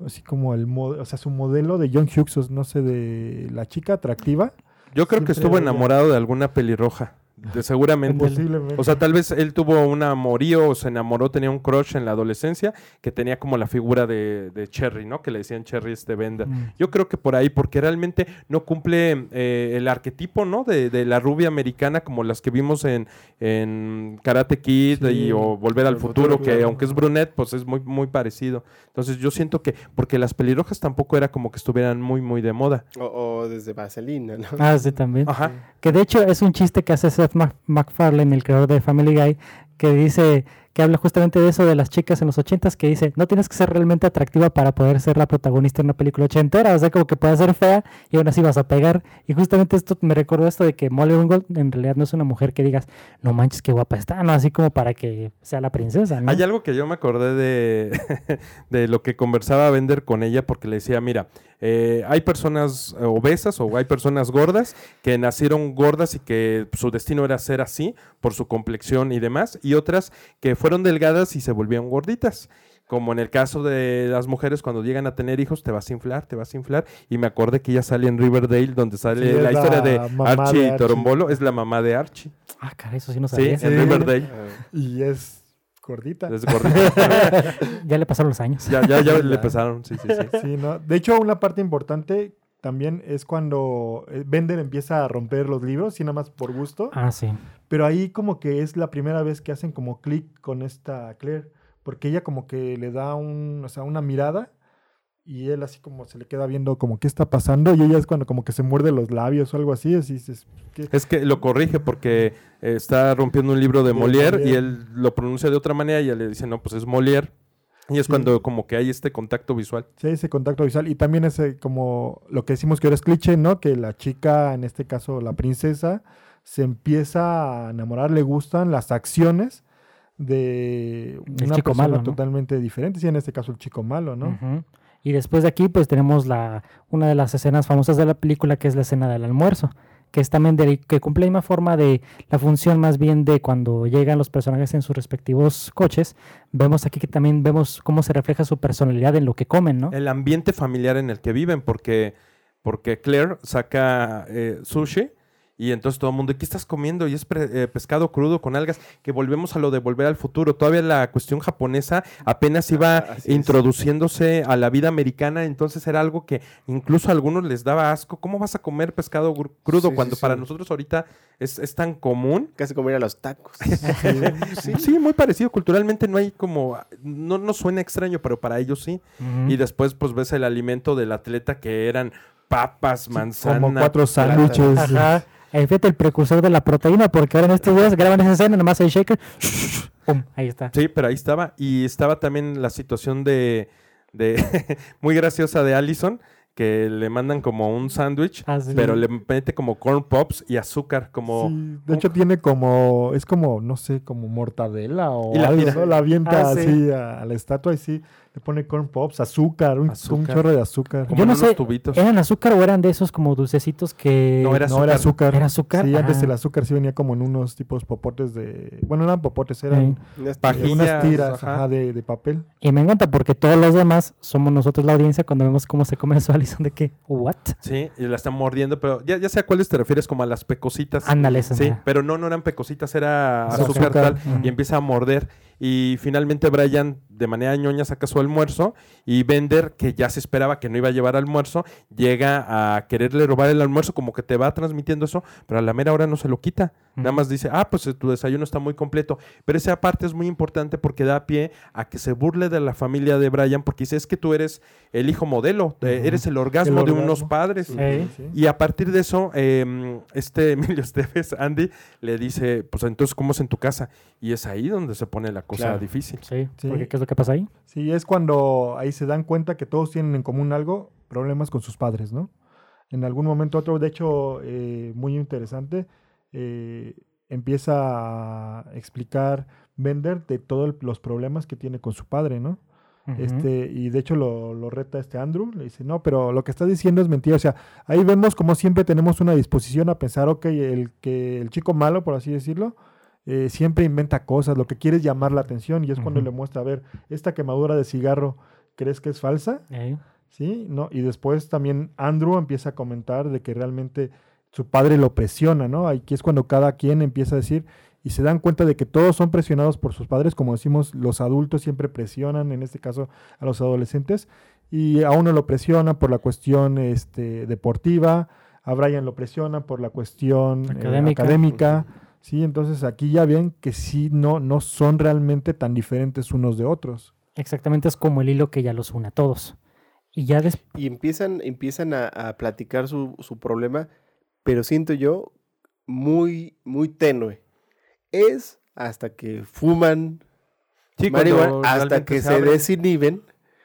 así como el, o sea, su modelo de John Hughes, no sé, de la chica atractiva, Yo creo que estuvo ella. enamorado de alguna pelirroja. De, seguramente. posiblemente. O sea, tal vez él tuvo un amorío o se enamoró, tenía un crush en la adolescencia que tenía como la figura de, de Cherry, ¿no? Que le decían Cherry este Bender. Mm. Yo creo que por ahí, porque realmente no cumple eh, el arquetipo, ¿no? De, de la rubia americana como las que vimos en, en Karate Kid Sí, y, o Volver al Futuro, Futuro, que claro. aunque es brunette, pues es muy, muy parecido. Entonces yo siento que, porque las pelirrojas tampoco era como que estuvieran muy, muy de moda. O, o desde Vaselina, ¿no? Ah, sí, también. Ajá. Que de hecho es un chiste que hace Seth Mac- MacFarlane, el creador de Family Guy, que dice, que habla justamente de eso de las chicas en los ochentas, que dice, no tienes que ser realmente atractiva para poder ser la protagonista de una película ochentera, o sea, como que puedes ser fea y aún así vas a pegar. Y justamente esto me recordó esto de que Molly Ringwald en realidad no es una mujer que digas, no manches, qué guapa está, no, así como para que sea la princesa. Hay algo que yo me acordé de lo que conversaba Bender con ella porque le decía, mira, eh, hay personas obesas o hay personas gordas que nacieron gordas y que su destino era ser así por su complexión y demás, y otras que fueron delgadas y se volvieron gorditas. Como en el caso de las mujeres, cuando llegan a tener hijos, te vas a inflar, te vas a inflar. Y me acordé que ella sale en Riverdale, donde sale Sí, la historia de Archie de Archie. Torombolo. Es la mamá de Archie. Ah, caray, eso sí no Sí, sabía. en Riverdale. Y es gordita. Es gordita. ya le pasaron los años. ya, ya, ya le Ya. pesaron, sí, sí, sí. Sí, ¿no? De hecho, una parte importante también es cuando eh, Bender empieza a romper los libros, y nada más por gusto. Ah, sí. Pero ahí como que es la primera vez que hacen como clic con esta Claire, porque ella como que le da un, o sea, una mirada y él así como se le queda viendo como qué está pasando y ella es cuando como que se muerde los labios o algo así, así dices, ¿qué? Es que lo corrige porque eh, está rompiendo un libro de De Molière y él lo pronuncia de otra manera y ella le dice, no, pues es Molière. Y es Sí. cuando como que hay este contacto visual. Sí, ese contacto visual y también ese como lo que decimos que ahora es cliché, ¿no? Que la chica, en este caso la princesa, se empieza a enamorar, le gustan las acciones de una chico persona malo, ¿no? totalmente diferente, sí, en este caso el chico malo, ¿no? Ujú. Y después de aquí, pues tenemos la, una de las escenas famosas de la película, que es la escena del almuerzo, que es también que cumple la misma forma de la función más bien de cuando llegan los personajes en sus respectivos coches. Vemos aquí que también vemos cómo se refleja su personalidad en lo que comen, ¿no? El ambiente familiar en el que viven, porque, porque Claire saca eh, sushi y entonces todo el mundo, ¿qué estás comiendo? Y es pre- eh, pescado crudo con algas, que volvemos a lo de volver al futuro. Todavía la cuestión japonesa apenas iba Ah, es. introduciéndose a la vida americana, entonces era algo que incluso a algunos les daba asco. ¿Cómo vas a comer pescado crudo Sí, cuando sí, para sí. nosotros ahorita es, es tan común? Casi como ir a los tacos. Sí. muy parecido. Culturalmente no hay como, no nos suena extraño, pero para ellos sí. Y después pues ves el alimento del atleta que eran papas, manzana. como cuatro sándwiches. Ahí fíjate el precursor de la proteína, porque ahora en estos días graban esa escena, nomás el shaker, ¡pum! Ahí está. Sí, pero ahí estaba. Y estaba también la situación de, de muy graciosa de Allison, que le mandan como un sándwich, Ah, sí. pero le mete como corn pops y azúcar, como... Sí, de hecho tiene como, es como, no sé, como mortadela o Y la algo. La avienta Ah, sí. así a, a la estatua y sí, le pone corn pops, azúcar, un, chorro de azúcar. Como Yo no sé, tubitos. ¿eran azúcar o eran de esos como dulcecitos que... No, era No, era azúcar. ¿Era azúcar? Sí, antes Ah. el azúcar sí venía como en unos tipos popotes de, bueno, no eran popotes, eran Pajillas, eh, unas tiras ajá. ajá, de, de papel. Y me encanta porque todos los demás somos nosotros la audiencia cuando vemos cómo se come eso Alison de que, ¿what? Sí, y la están mordiendo, pero ya, ya sé a cuáles te refieres, como a las pecositas. Ándale, Sí, pero no, no eran pecositas, era Azúcar. azúcar, tal, y empieza a morder. Y finalmente Brian, de manera ñoña, saca su almuerzo y Bender, que ya se esperaba que no iba a llevar almuerzo, llega a quererle robar el almuerzo, como que te va transmitiendo eso, pero a la mera hora no se lo quita. Nada más dice, ah, pues eh, tu desayuno está muy completo. Pero esa parte es muy importante porque da pie a que se burle de la familia de Brian, porque dice, es que tú eres el hijo modelo, eres el orgasmo El de unos padres. Sí. Sí. Y a partir de eso, eh, este Emilio Esteves, Andy, le dice, pues entonces, ¿cómo es en tu casa? Y es ahí donde se pone la cosa Claro. difícil. Sí, Sí. porque ¿qué es lo que pasa ahí? Sí, es cuando ahí se dan cuenta que todos tienen en común algo, problemas con sus padres, ¿no? En algún momento otro, de hecho, eh, muy interesante, eh, empieza a explicar Bender de todos los problemas que tiene con su padre, ¿no? Este, y de hecho lo, lo reta este Andrew, le dice, no, pero lo que estás diciendo es mentira. O sea, ahí vemos como siempre tenemos una disposición a pensar, ok, el, que el chico malo, por así decirlo, eh, siempre inventa cosas, lo que quiere es llamar la atención y es cuando le muestra, a ver, esta quemadura de cigarro, ¿crees que es falsa? ¿Sí? ¿No? Y después también Andrew empieza a comentar de que realmente su padre lo presiona, ¿no? Aquí es cuando cada quien empieza a decir y se dan cuenta de que todos son presionados por sus padres, como decimos, los adultos siempre presionan, en este caso a los adolescentes, y a uno lo presiona por la cuestión este, deportiva, a Brian lo presiona por la cuestión eh, Académica. académica, ¿sí? Entonces aquí ya ven que sí, no, no son realmente tan diferentes unos de otros. Exactamente, es como el hilo que ya los une a todos. Y ya después... Y empiezan, empiezan a, a platicar su, su problema, pero siento yo muy, muy tenue. Es hasta que fuman Sí, marihuana, hasta que se, abre. desinhiben,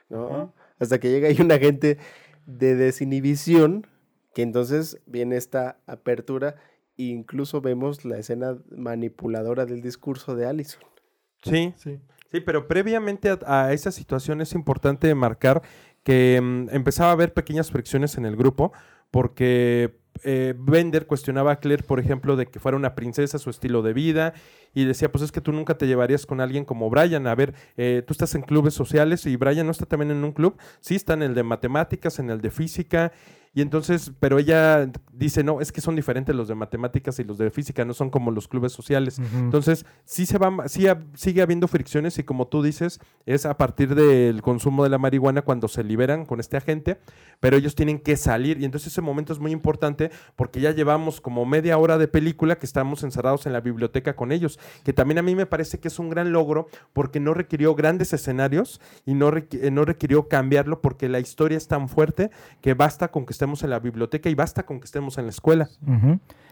¿no? Hasta que llega ahí un agente de desinhibición, que entonces viene esta apertura, e incluso vemos la escena manipuladora del discurso de Allison. Sí, Sí. sí, pero previamente a, a esa situación es importante marcar que mm, empezaba a haber pequeñas fricciones en el grupo porque eh, Bender cuestionaba a Claire, por ejemplo, de que fuera una princesa, su estilo de vida, y decía, pues es que tú nunca te llevarías con alguien como Brian. A ver, eh, tú estás en clubes sociales y Brian no está también en un club. Sí, está en el de matemáticas, en el de física, Y entonces, pero ella dice, no, es que son diferentes los de matemáticas y los de física, no son como los clubes sociales. Entonces, sí se va, sí ha- sigue habiendo fricciones y como tú dices, es a partir del consumo de la marihuana cuando se liberan con este agente, pero ellos tienen que salir y entonces ese momento es muy importante porque ya llevamos como media hora de película que estamos encerrados en la biblioteca con ellos, que también a mí me parece que es un gran logro porque no requirió grandes escenarios y no, requ- eh, no requirió cambiarlo porque la historia es tan fuerte que basta con que estemos en la biblioteca y basta con que estemos en la escuela.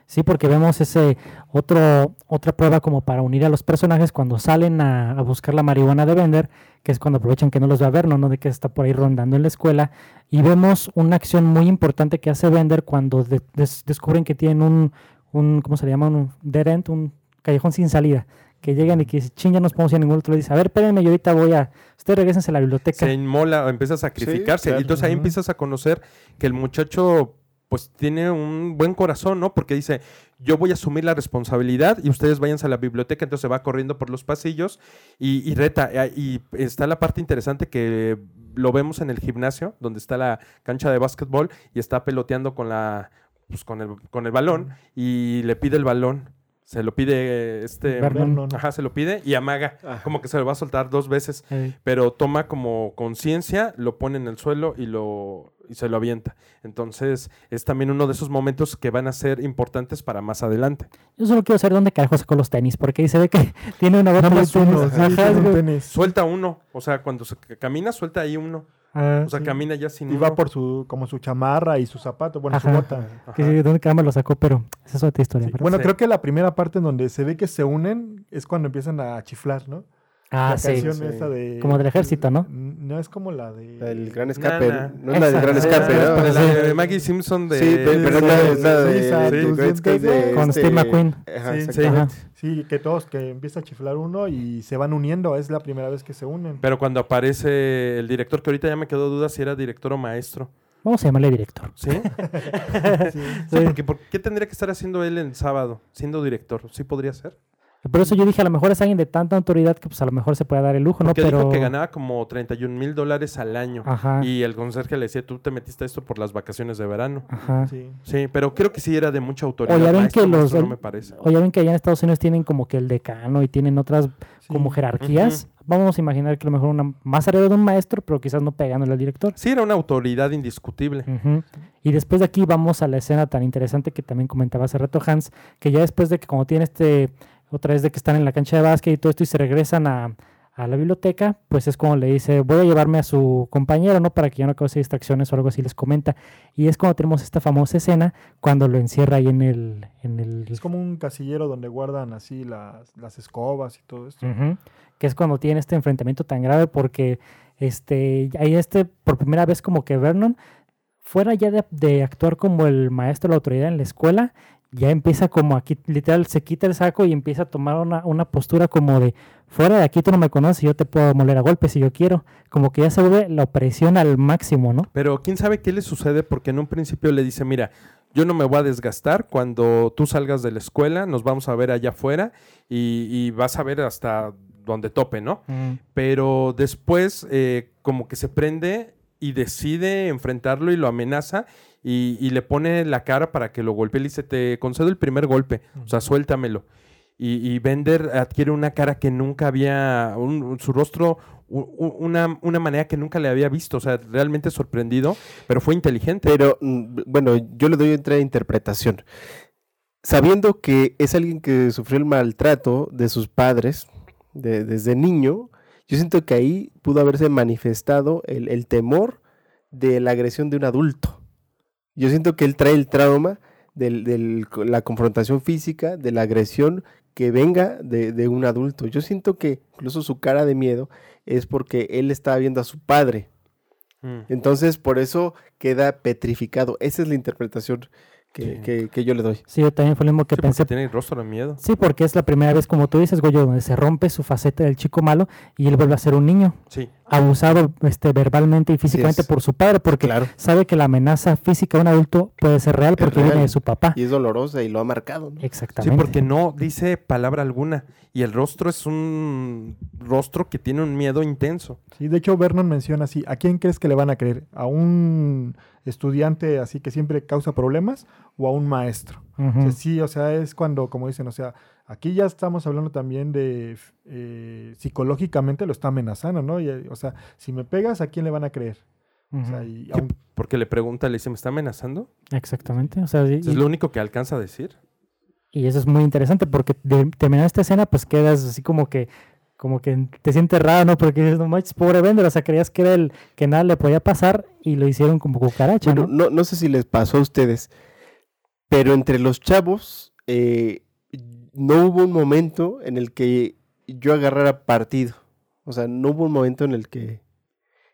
Sí, porque vemos ese otro, otra prueba como para unir a los personajes cuando salen a, buscar la marihuana de vender, que es cuando aprovechan que no los va a ver, no, no de que está por ahí rondando en la escuela. Y vemos una acción muy importante que hace vender cuando de- des- descubren que tienen un, un, ¿cómo se le llama? Un dead end, un callejón sin salida. Que llegan y que dicen, ching, ya nos podemos ir a ningún otro. Le dice, a ver, espérenme, yo ahorita voy a... Ustedes regresense a la biblioteca. se inmola o empieza a sacrificarse. claro. Y entonces ahí empiezas a conocer que el muchacho pues tiene un buen corazón, ¿no? Porque dice, yo voy a asumir la responsabilidad y ustedes váyanse a la biblioteca, entonces se va corriendo por los pasillos y, y reta. eh, Y está la parte interesante que lo vemos en el gimnasio, donde está la cancha de básquetbol y está peloteando con la pues, con el, con el balón y le pide el balón. Se lo pide este... Vernon. Ajá, se lo pide y amaga. Ajá. Como que se lo va a soltar dos veces pero toma como conciencia, lo pone en el suelo y lo y se lo avienta. Entonces, es también uno de esos momentos que van a ser importantes para más adelante. yo solo quiero saber dónde carajo sacó los tenis, porque ahí se ve que tiene una bota de más tenis. uno, sí, Ajá, tiene un güey. tenis. Suelta uno, o sea, cuando se camina, suelta ahí uno. Ah, O sea, Sí. camina ya sin Y va uno. por su, como su chamarra y su zapato, bueno, Ajá. su bota. Ajá. que sí, ¿Dónde caramba lo sacó? Pero esa es otra historia. Bueno, Sí. creo que la primera parte en donde se ve que se unen es cuando empiezan a chiflar, ¿no? Ah, la sí. canción sí. esa de... Como del ejército, ¿no? No es como la de... El gran escape. No es la del gran escape, ¿no? la de Maggie Simpson de... Sí, pe- pero no es la de, Con este- Steve McQueen. Ajá, Sí. Ajá. Sí, que todos, que empieza a chiflar uno y se van uniendo. Es la primera vez que se unen. Pero cuando aparece el director, que ahorita ya me quedó duda si era director o maestro. Vamos a llamarle director. ¿Sí? Sí. Sí, porque ¿por qué tendría que estar haciendo él el sábado, siendo director? ¿Sí podría ser? Por eso yo dije, a lo mejor es alguien de tanta autoridad que pues a lo mejor se puede dar el lujo, ¿no? Porque Pero... dijo que ganaba como 31 mil dólares al año. Ajá, Y el conserje le decía, tú te metiste a esto por las vacaciones de verano. ajá. Sí. Sí, pero creo que sí era de mucha autoridad. O ya ven maestro, que los- no me parece. O ya ven que allá en Estados Unidos tienen como que el decano y tienen otras como jerarquías. Vamos a imaginar que a lo mejor una más arriba de un maestro, pero quizás no pegándole al director. Sí, era una autoridad indiscutible. Y después de aquí vamos a la escena tan interesante que también comentaba hace rato Hans, que ya después de que como tiene este, otra vez de que están en la cancha de básquet y todo esto y se regresan a, a la biblioteca, pues es como le dice, voy a llevarme a su compañero, ¿no? Para que ya no cause distracciones o algo así les comenta. Y es cuando tenemos esta famosa escena, cuando lo encierra ahí en el... En el Es como un casillero donde guardan así las, las escobas y todo esto. Que es cuando tiene este enfrentamiento tan grave porque este, ahí este, por primera vez como que Vernon, fuera ya de, de actuar como el maestro de la autoridad en la escuela, ya empieza como aquí, literal, se quita el saco y empieza a tomar una, una postura como de, fuera de aquí tú no me conoces, yo te puedo moler a golpes si yo quiero. Como que ya se vuelve la opresión al máximo, ¿no? Pero quién sabe qué le sucede porque en un principio le dice, mira, yo no me voy a desgastar cuando tú salgas de la escuela, nos vamos a ver allá afuera y, y vas a ver hasta donde tope, ¿no? Pero después eh, como que se prende y decide enfrentarlo y lo amenaza y, y le pone la cara para que lo golpee. Le dice, te concedo el primer golpe, o sea, suéltamelo. Y, y Bender adquiere una cara que nunca había, un- su rostro, una, una manera que nunca le había visto, o sea, realmente sorprendido, pero fue inteligente. Pero mm, bueno, yo le doy otra interpretación. Sabiendo que es alguien que sufrió el maltrato de sus padres de- desde niño, yo siento que ahí pudo haberse manifestado el, el temor de la agresión de un adulto. Yo siento que él trae el trauma de la confrontación física, de la agresión que venga de, de un adulto. Yo siento que incluso su cara de miedo es porque él estaba viendo a su padre. Mm. Entonces, por eso queda petrificado. Esa es la interpretación que, Sí. que- que yo le doy. Sí, yo también fue lo mismo que Sí, pensé. porque tiene el rostro de miedo. Sí, porque es la primera vez, como tú dices, Goyo, donde se rompe su faceta del chico malo y él vuelve a ser un niño. Sí. abusado este, verbalmente y físicamente por su padre, porque Claro. sabe que la amenaza física de un adulto puede ser real porque real. viene de su papá. Y es dolorosa y lo ha marcado. ¿no? Sí, Exactamente. porque no dice palabra alguna. Y el rostro es un rostro que tiene un miedo intenso. Sí, de hecho Vernon menciona así, ¿a quién crees que le van a creer? ¿A un estudiante así que siempre causa problemas o a un maestro? O sea, sí, o sea, es cuando, como dicen, o sea, aquí ya estamos hablando también de eh, psicológicamente lo está amenazando, ¿no? Y, o sea, si me pegas, ¿a quién le van a creer? O sea, y porque le pregunta, le dice, ¿me está amenazando? Exactamente. O sea, y, es lo único que alcanza a decir. Y eso es muy interesante porque de terminar esta escena, pues quedas así como que como que te sientes raro, ¿no? Porque dices, no manches, pobre Bender, o sea, creías que era el que nada le podía pasar y lo hicieron como cucaracha, Bueno, ¿no? no, no sé si les pasó a ustedes, pero entre los chavos eh, no hubo un momento en el que yo agarrara partido. O sea, no hubo un momento en el que,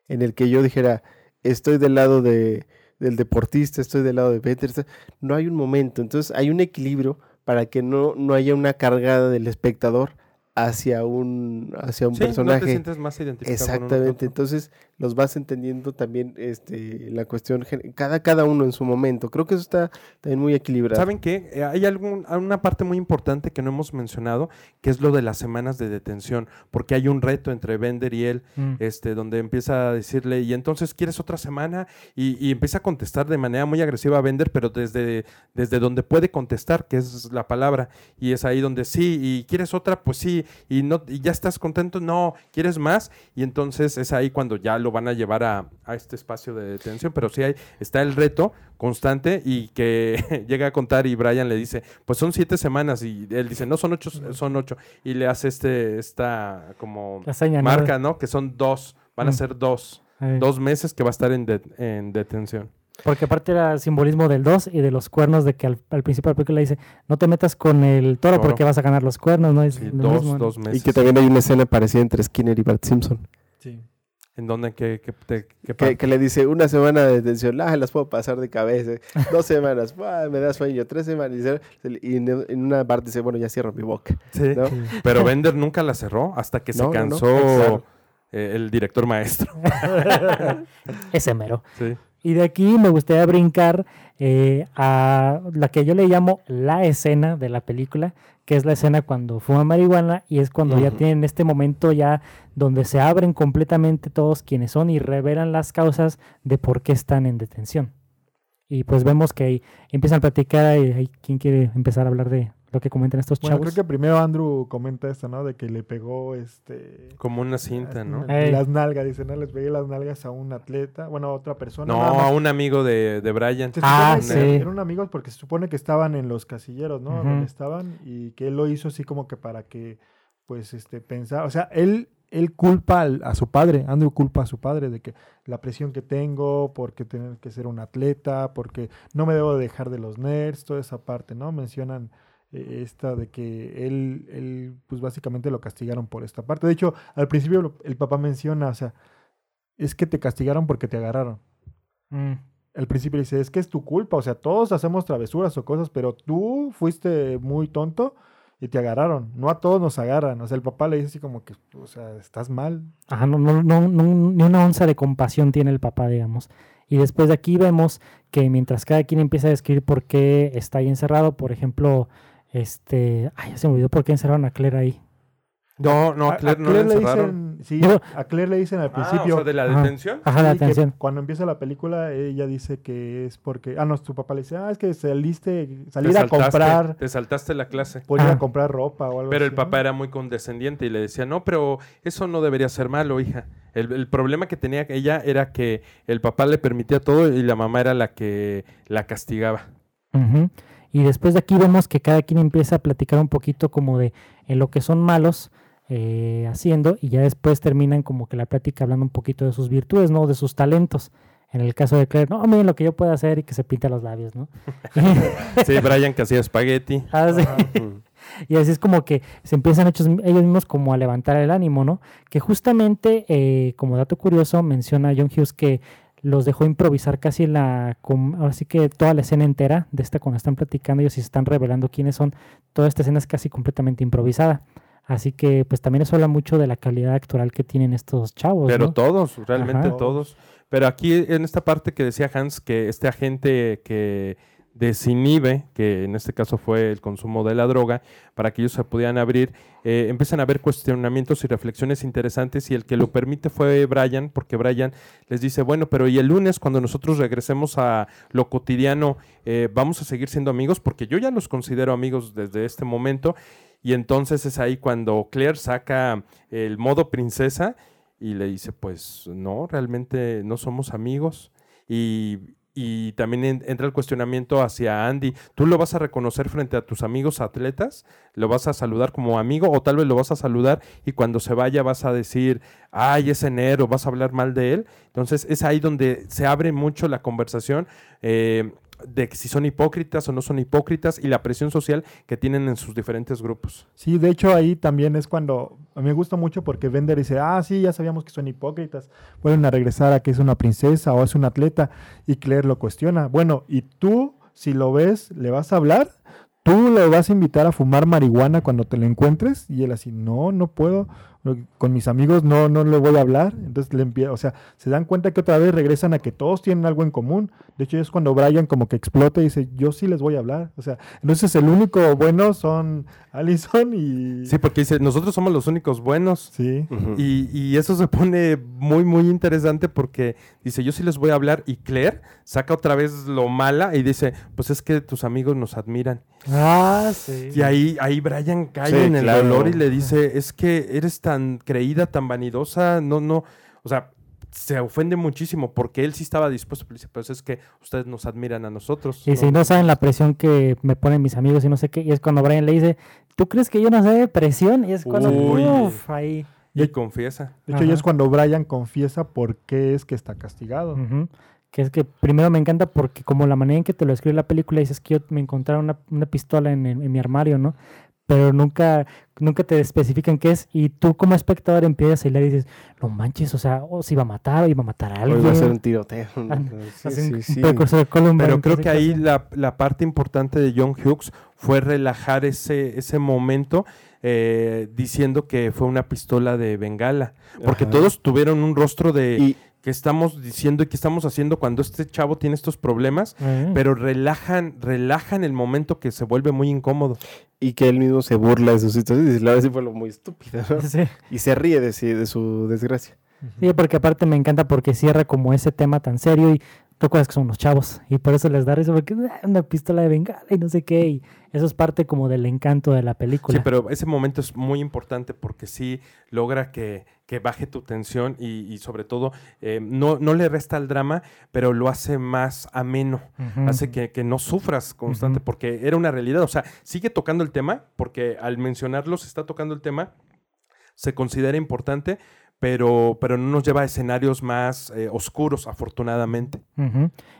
en el que yo dijera, estoy del lado de, del deportista, estoy del lado de Peter. estoy-". No hay un momento. Entonces hay un equilibrio para que no, no haya una cargada del espectador hacia un, hacia un Sí, no te personaje. sientes más identificado Exactamente, entonces los vas entendiendo también este, la cuestión, cada, cada uno en su momento. Creo que eso está también muy equilibrado. ¿Saben qué? Eh, Hay algún, hay una parte muy importante que no hemos mencionado, que es lo de las semanas de detención, porque hay un reto entre Bender y él, Mm. este, donde empieza a decirle, y entonces quieres otra semana, y, y empieza a contestar de manera muy agresiva a Bender, pero desde, desde donde puede contestar, que es la palabra, y es ahí donde sí, y quieres otra, pues sí, y no, y ya estás contento, no, quieres más, y entonces es ahí cuando ya lo van a llevar a, a este espacio de detención, pero sí hay, está el reto constante y que llega a contar y Brian le dice, pues son siete semanas, y él dice, no, son ocho, son ocho, y le hace este, esta como marca, ¿no? Que son dos, van a Mm. ser dos, Eh, dos meses que va a estar en, de- en detención. Porque aparte era el simbolismo del 2 y de los cuernos de que al, al principio de la película dice, no te metas con el toro, Toro. porque vas a ganar los cuernos, ¿no? Es Sí, lo dos, mismo, ¿no? dos meses. y que también hay una escena parecida entre Skinner y Bart Simpson, sí. ¿En dónde? ¿Qué, qué, te- qué que, que le dice una semana de detención, ah, las puedo pasar de cabeza, dos semanas, "Buah, me da sueño, tres semanas, y en, una parte dice, bueno, ya cierro mi boca. Sí. Pero Bender nunca la cerró hasta que se No, no, no, cansó eh, el director maestro. Ese mero. Sí. Y de aquí me gustaría brincar eh, a la que yo le llamo la escena de la película, que es la escena cuando fuma marihuana y es cuando ya tienen este momento ya donde se abren completamente todos quienes son y revelan las causas de por qué están en detención. Y pues vemos que ahí empiezan a platicar y ahí, ¿quién quiere empezar a hablar de lo que comentan estos Bueno, chavos? creo que primero Andrew comenta esto, ¿no? De que le pegó este... Como una cinta, ¿no? Ey. Las nalgas, dice, ¿no? Les pegué las nalgas a un atleta, bueno, a otra persona. No, a un amigo de, de Brian. Se Ah, sí. Eran amigos porque se supone que estaban en los casilleros, ¿no? Ujú. Donde estaban y que él lo hizo así como que para que, pues, este, pensar, o sea, él, él culpa al- a su padre, Andrew culpa a su padre de que la presión que tengo, porque tener que ser un atleta, porque no me debo dejar de los nerds, toda esa parte, ¿no? Mencionan eh, esta de que él, él, pues, básicamente lo castigaron por esta parte. De hecho, al principio el papá menciona, o sea, es que te castigaron porque te agarraron Mm, al principio dice, es que es tu culpa, o sea, todos hacemos travesuras o cosas, pero tú fuiste muy tonto y te agarraron, no a todos nos agarran, o sea, el papá le dice así como que, o sea, estás mal. Ajá, no, no, no, no- ni una onza de compasión tiene el papá, digamos. Y después de aquí vemos que mientras cada quien empieza a describir por qué está ahí encerrado, por ejemplo, este, ay, ya se me olvidó por qué encerraron a Claire ahí. No, no, a, a Claire no la le encerraron. dicen, sí, Digo- a Claire le dicen al Ah, principio, o sea, de la Ajá. detención. Ajá, la atención. cuando empieza la película, ella dice que es porque, ah, no, tu papá le dice, ah, es que saliste, Te salir a comprar, Te saltaste la clase. por ir Ah. a comprar ropa o algo Pero el papá ¿no? era muy condescendiente y le decía, no, pero eso no debería ser malo, hija. El, el problema que tenía ella era que el papá le permitía todo y la mamá era la que la castigaba. Ujú. Y después de aquí vemos que cada quien empieza a platicar un poquito como de en lo que son malos eh, haciendo y ya después terminan como que la plática hablando un poquito de sus virtudes, ¿no? De sus talentos. En el caso de Claire, no, miren lo que yo puedo hacer y que se pinta los labios, ¿no? Sí, Brian que hacía espagueti. Ah, sí. Mm. Y así es como que se empiezan ellos, ellos mismos como a levantar el ánimo, ¿no? Que justamente, eh, como dato curioso, menciona John Hughes que los dejó improvisar casi la, así que toda la escena entera de esta cuando están platicando ellos y se están revelando quiénes son, toda esta escena es casi completamente improvisada. Así que pues también eso habla mucho de la calidad actoral que tienen estos chavos. Pero ¿no? todos, realmente Ajá. todos. Pero aquí en esta parte que decía Hans, que este agente que desinhibe, que en este caso fue el consumo de la droga, para que ellos se pudieran abrir, eh, empiezan a haber cuestionamientos y reflexiones interesantes y el que lo permite fue Brian, porque Brian les dice, bueno, pero y el lunes cuando nosotros regresemos a lo cotidiano, eh, vamos a seguir siendo amigos, porque yo ya los considero amigos desde este momento. Y entonces es ahí cuando Claire saca el modo princesa y le dice, pues no, realmente no somos amigos. Y, y también en- entra el cuestionamiento hacia Andy. ¿Tú lo vas a reconocer frente a tus amigos atletas? ¿Lo vas a saludar como amigo? ¿O tal vez lo vas a saludar y cuando se vaya vas a decir, ay, es enero, vas a hablar mal de él? Entonces es ahí donde se abre mucho la conversación. eh, de si son hipócritas o no son hipócritas y la presión social que tienen en sus diferentes grupos. Sí, de hecho ahí también es cuando me gusta mucho porque Bender dice, ah, sí, ya sabíamos que son hipócritas, vuelven a regresar a que es una princesa o es un atleta y Claire lo cuestiona. Bueno, ¿y tú, si lo ves, le vas a hablar? ¿Tú le vas a invitar a fumar marihuana cuando te lo encuentres? Y él así, no, no puedo, con mis amigos no, no le voy a hablar. Entonces le empieza, o sea, se dan cuenta que otra vez regresan a que todos tienen algo en común. De hecho es cuando Brian como que explota y dice, yo sí les voy a hablar. O sea, entonces el único bueno son Allison y... Sí, porque dice, nosotros somos los únicos buenos. Sí. Y, y eso se pone muy, muy interesante porque dice, yo sí les voy a hablar. Y Claire saca otra vez lo mala y dice, pues es que tus amigos nos admiran. Ah, sí. Y ahí, ahí Brian cae Sí, en el claro. dolor y le dice, es que eres tan creída, tan vanidosa, no, no, o sea, se ofende muchísimo porque él sí estaba dispuesto, pero dice, pues es que ustedes nos admiran a nosotros. Y ¿no?". si no saben la presión que me ponen mis amigos y no sé qué, y es cuando Brian le dice, ¿tú crees que yo no sé de presión? Y es cuando, Uy. uff, ahí. Y confiesa. De hecho, ya es cuando Brian confiesa por qué es que está castigado. Ujú. Que es que primero me encanta porque como la manera en que te lo escribe la película, dices que yo me encontraron una, una pistola en, en- en mi armario, ¿no? Pero nunca, nunca te especifican qué es. Y tú como espectador empiezas a hilar y dices, no manches, o sea, o si iba a matar o iba a matar a alguien. va a ser un tiroteo. Sí, sí, sí. Pero creo que ahí la, la parte importante de John Hughes fue relajar ese, ese momento eh, diciendo que fue una pistola de bengala. Porque Ajá. todos tuvieron un rostro de Y qué estamos diciendo y qué estamos haciendo cuando este chavo tiene estos problemas. Eh. Pero relajan, relajan el momento que se vuelve muy incómodo. y que él mismo se burla de su situación y dice, la verdad sí fue lo muy estúpido, ¿no? Sí. Y se ríe de, sí- de su desgracia. Sí, porque aparte me encanta porque cierra como ese tema tan serio y tú acuerdas que son unos chavos y por eso les da risa porque "Ah, una pistola de bengala y no sé qué y eso es parte como del encanto de la película. Sí, pero ese momento es muy importante porque sí logra que, que baje tu tensión y, y sobre todo eh, no, no le resta al drama, pero lo hace más ameno. Ujú. hace que, que no sufras constante, Ujú. porque era una realidad. O sea, sigue tocando el tema, porque al mencionarlo se está tocando el tema, se considera importante, pero, pero no nos lleva a escenarios más eh, oscuros, afortunadamente.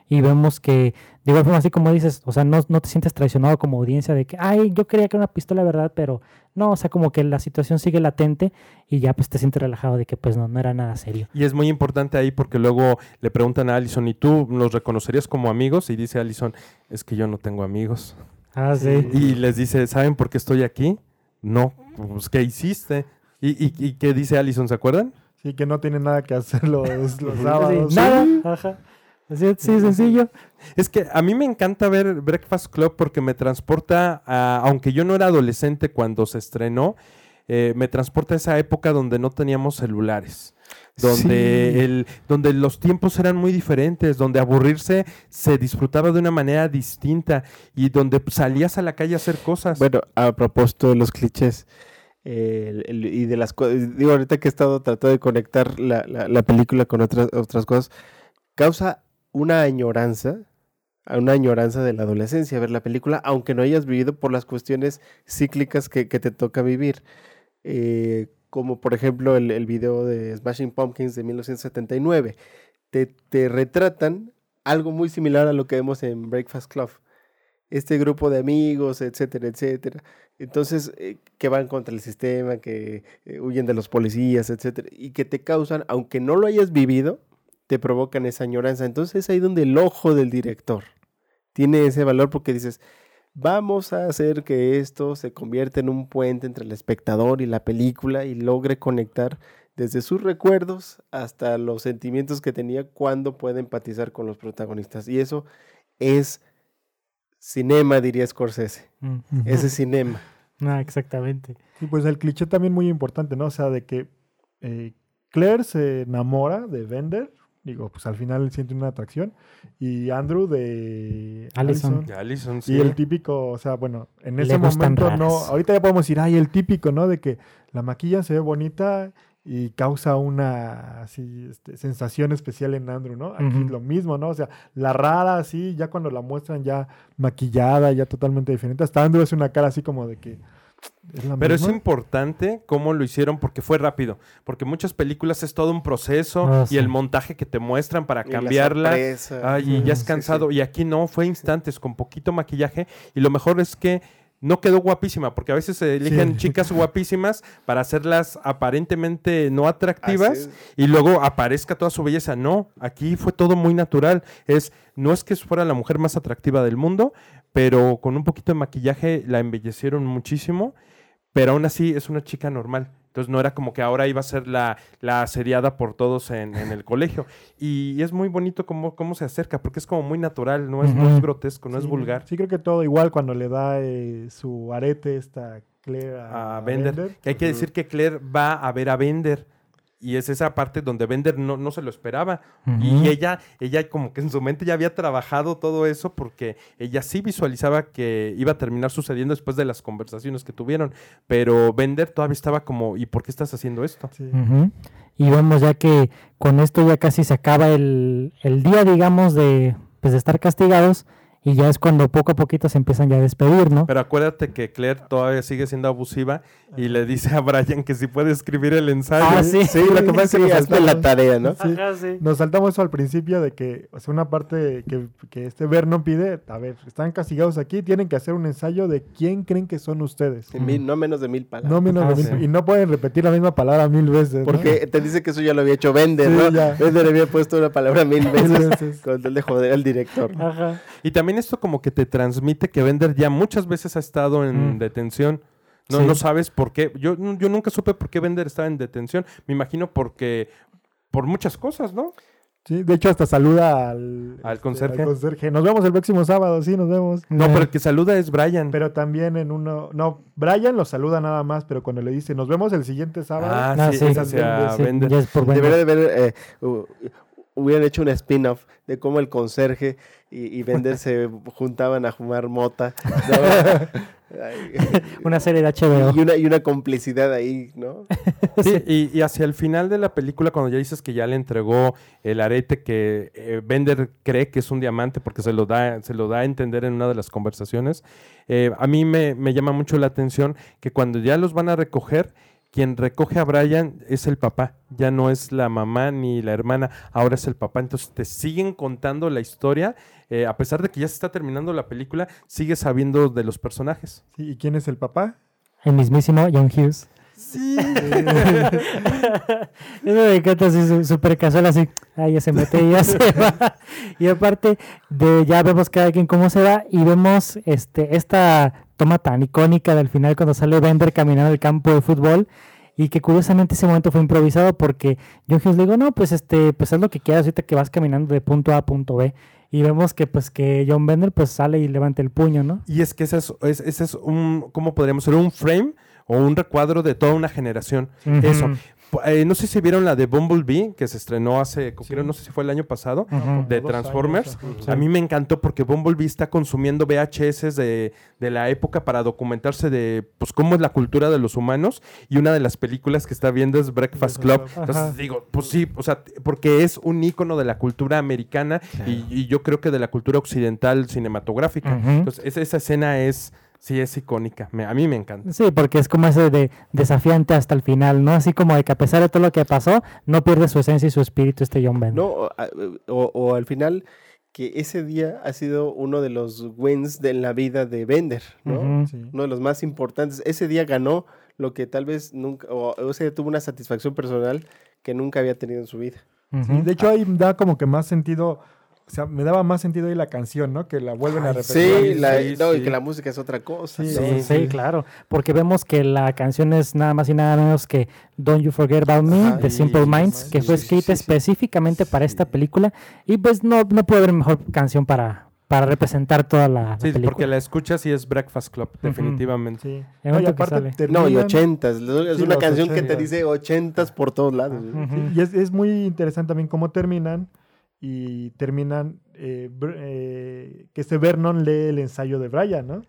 Y vemos que, de igual forma, así como dices, o sea, no, no te sientes traicionado como audiencia de que, ay, yo creía que era una pistola verdad, pero no, o sea, como que la situación sigue latente y ya pues te sientes relajado de que pues no, no era nada serio. Y es muy importante ahí porque luego le preguntan a Allison, ¿y tú los reconocerías como amigos? Y dice Allison, es que yo no tengo amigos. Ah, sí. Y les dice, ¿saben por qué estoy aquí? No, pues ¿qué hiciste? ¿Y, y, y qué dice Allison? ¿Se acuerdan? Sí, que no tiene nada que hacer los, los Sí, sábados. nada, ajá. Así, sí, sencillo. Es que a mí me encanta ver Breakfast Club porque me transporta, a, aunque yo no era adolescente cuando se estrenó, eh, me transporta a esa época donde no teníamos celulares. Donde, Sí. el, donde los tiempos eran muy diferentes, donde aburrirse se disfrutaba de una manera distinta y donde salías a la calle a hacer cosas. Bueno, a propósito de los clichés el- y de las cosas, digo, ahorita que he estado tratando de conectar la, la- la película con otras, otras cosas, causa una añoranza, una añoranza de la adolescencia ver la película, aunque no hayas vivido por las cuestiones cíclicas que, que te toca vivir. Eh, como por ejemplo el, el video de Smashing Pumpkins de 1979. Te, te retratan algo muy similar a lo que vemos en Breakfast Club este grupo de amigos, etcétera, etcétera. Entonces, eh, que van contra el sistema, que eh, huyen de los policías, etcétera, y que te causan, aunque no lo hayas vivido, te provocan esa añoranza. Entonces, es ahí donde el ojo del director tiene ese valor porque dices, vamos a hacer que esto se convierta en un puente entre el espectador y la película y logre conectar desde sus recuerdos hasta los sentimientos que tenía cuando puede empatizar con los protagonistas. Y eso es cinema, diría Scorsese. Mm. Ese es cinema. Ah, exactamente. Y pues el cliché también muy importante, ¿no? O sea, de que eh, Claire se enamora de Bender. Digo, pues al final siente una atracción. Y Andrew de Allison. De Allison, Y el típico, o sea, bueno, en ese momento no. Ahorita ya podemos decir, ay, el típico, ¿no? De que la maquilla se ve bonita y causa una así, este, sensación especial en Andrew, ¿no? Aquí Ujú. lo mismo, ¿no? O sea, la rara así, ya cuando la muestran ya maquillada, ya totalmente diferente. Hasta Andrew es una cara así como de que. ¿es la Pero es importante cómo lo hicieron porque fue rápido. Porque muchas películas es todo un proceso Ah, y sí. el montaje que te muestran para Y cambiarla. Ay, y ya es Sí, sí. cansado. Y aquí no, fue instantes, con poquito maquillaje. Y lo mejor es que no quedó guapísima, porque a veces se eligen Sí. chicas guapísimas para hacerlas aparentemente no atractivas y luego aparezca toda su belleza. No, aquí fue todo muy natural. Es, no es que fuera la mujer más atractiva del mundo, pero con un poquito de maquillaje la embellecieron muchísimo, pero aún así es una chica normal. Entonces no era como que ahora iba a ser la, la asediada por todos en, en el colegio. Y es muy bonito cómo, cómo se acerca, porque es como muy natural, no es, no es grotesco, no es vulgar. Sí, creo que todo igual cuando le da eh, su arete esta Claire a, a Bender. Bender. Que hay que decir que Claire va a ver a Bender. Y es esa parte donde Bender no, no se lo esperaba. Y ella, ella como que en su mente ya había trabajado todo eso porque ella sí visualizaba que iba a terminar sucediendo después de las conversaciones que tuvieron. Pero Bender todavía estaba como, ¿y por qué estás haciendo esto? Sí. Y vemos ya que con esto ya casi se acaba el, el día, digamos, de, pues, de estar castigados. Y ya es cuando poco a poquito se empiezan ya a despedir, ¿no? Pero acuérdate que Claire todavía sigue siendo abusiva y le dice a Brian que si puede escribir el ensayo. Ah, sí. Sí, lo que pasa es que Sí, hazte la hasta- tarea, ¿no? Sí. Ajá, sí. Nos saltamos eso al principio de que, o sea, una parte que, que este Vernon pide, a ver, están castigados aquí, tienen que hacer un ensayo de quién creen que son ustedes. Mil- no menos de mil palabras. No menos Ah, de mil- sí. y no pueden repetir la misma palabra mil veces. ¿no? Porque te dice que eso ya lo había hecho Bender, Sí, ¿no? ya. Bender había puesto una palabra mil veces veces. con tal de joder al director. Ajá. Y también esto como que te transmite que Bender ya muchas veces ha estado en Mm. detención. No, Sí. no sabes por qué. Yo, yo nunca supe por qué Bender estaba en detención. Me imagino porque... Por muchas cosas, ¿no? Sí, de hecho, hasta saluda al, Al este, conserje. conserje. Nos vemos el próximo sábado, sí, nos vemos. No, Eh, pero el que saluda es Brian. Pero también en uno. No, Brian lo saluda nada más, pero cuando le dice nos vemos el siguiente sábado. Ah, sí, sí. sí, Bender. ya es por Bender. Debería de ver, eh, hubieran hecho un spin-off de cómo el conserje y, y Bender se juntaban a fumar mota. Una serie de HBO. y, una, y una complicidad ahí, ¿no? Sí, y, y hacia el final de la película, cuando ya dices que ya le entregó el arete que eh, Bender cree que es un diamante porque se lo da, se lo da a entender en una de las conversaciones, eh, a mí me, me llama mucho la atención que cuando ya los van a recoger, quien recoge a Brian es el papá, ya no es la mamá ni la hermana, ahora es el papá. Entonces te siguen contando la historia, eh, a pesar de que ya se está terminando la película, sigues sabiendo de los personajes. Sí, ¿Y quién es el papá? El mismísimo John Hughes. Sí. Eso me encanta así, súper casual, así. Ahí ya se mete y ya se va. Y aparte, de ya vemos cada quien cómo se va y vemos este esta toma tan icónica del final cuando sale Bender caminando al campo de fútbol y que curiosamente ese momento fue improvisado porque John Hughes le digo, no, pues este, pues haz lo que quieras ahorita que vas caminando de punto A a punto B. Y vemos que pues que John Bender pues sale y levanta el puño, ¿no? Y es que ese es, es- ese es un, ¿cómo podríamos ser? Un frame o un recuadro de toda una generación. Eso. Eh, no sé si vieron la de Bumblebee, que se estrenó hace, creo, no sé si fue el año pasado, de Transformers. años. A mí me encantó porque Bumblebee está consumiendo VHS de, de la época para documentarse de pues cómo es la cultura de los humanos. Y una de las películas que está viendo es Breakfast Club. Ajá. Entonces digo, pues sí, o sea, porque es un ícono de la cultura americana y, y yo creo que de la cultura occidental cinematográfica. Entonces, esa, esa escena es, sí, es icónica. Me- a mí me encanta. Sí, porque es como ese de desafiante hasta el final, ¿no? Así como de que a pesar de todo lo que pasó, no pierde su esencia y su espíritu este John Bender. No, o, a- o- o al final que ese día ha sido uno de los wins de la vida de Bender, ¿no? Sí. Uno de los más importantes. Ese día ganó lo que tal vez nunca, o, o sea, tuvo una satisfacción personal que nunca había tenido en su vida. Sí, de hecho, ahí da como que más sentido o sea, me daba más sentido ahí la canción, ¿no? Que la vuelven a Ay, repetir. Sí, Sí, la- sí, no, y sí. que la música es otra cosa. Sí, ¿no? Sí, sí. sí, claro. Porque vemos que la canción es nada más y nada menos que Don't You Forget About Me Ajá, de sí, Simple sí, Minds, sí, que sí, fue sí, escrita sí, sí. específicamente para esta Sí. película. Y pues no, no puede haber mejor canción para, para representar toda la, la Sí, película. porque la escuchas y es Breakfast Club, definitivamente. Sí. El No, y aparte sale. No, y terminan- ochentas. Es Sí, una canción que te ochentas. dice ochentas por todos lados. ¿eh? Ujú. Sí, y es, es muy interesante también cómo terminan. Y terminan eh, eh, que este Vernon lee el ensayo de Brian, ¿no?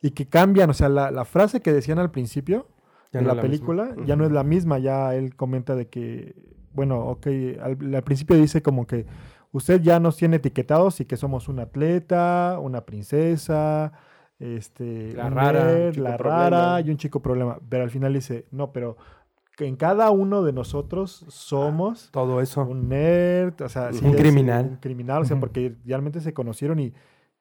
Y que cambian, o sea, la, la frase que decían al principio no la, misma. película ya no es la misma. Ya él comenta de que, bueno, ok, al, al principio dice como que usted ya nos tiene etiquetados y que somos un atleta, una princesa, este, La rara, la problema. rara y un chico problema. Pero al final dice, no, pero en cada uno de nosotros somos Todo eso. un nerd, o sea, sí Un criminal. Un criminal, o sea, porque realmente se conocieron y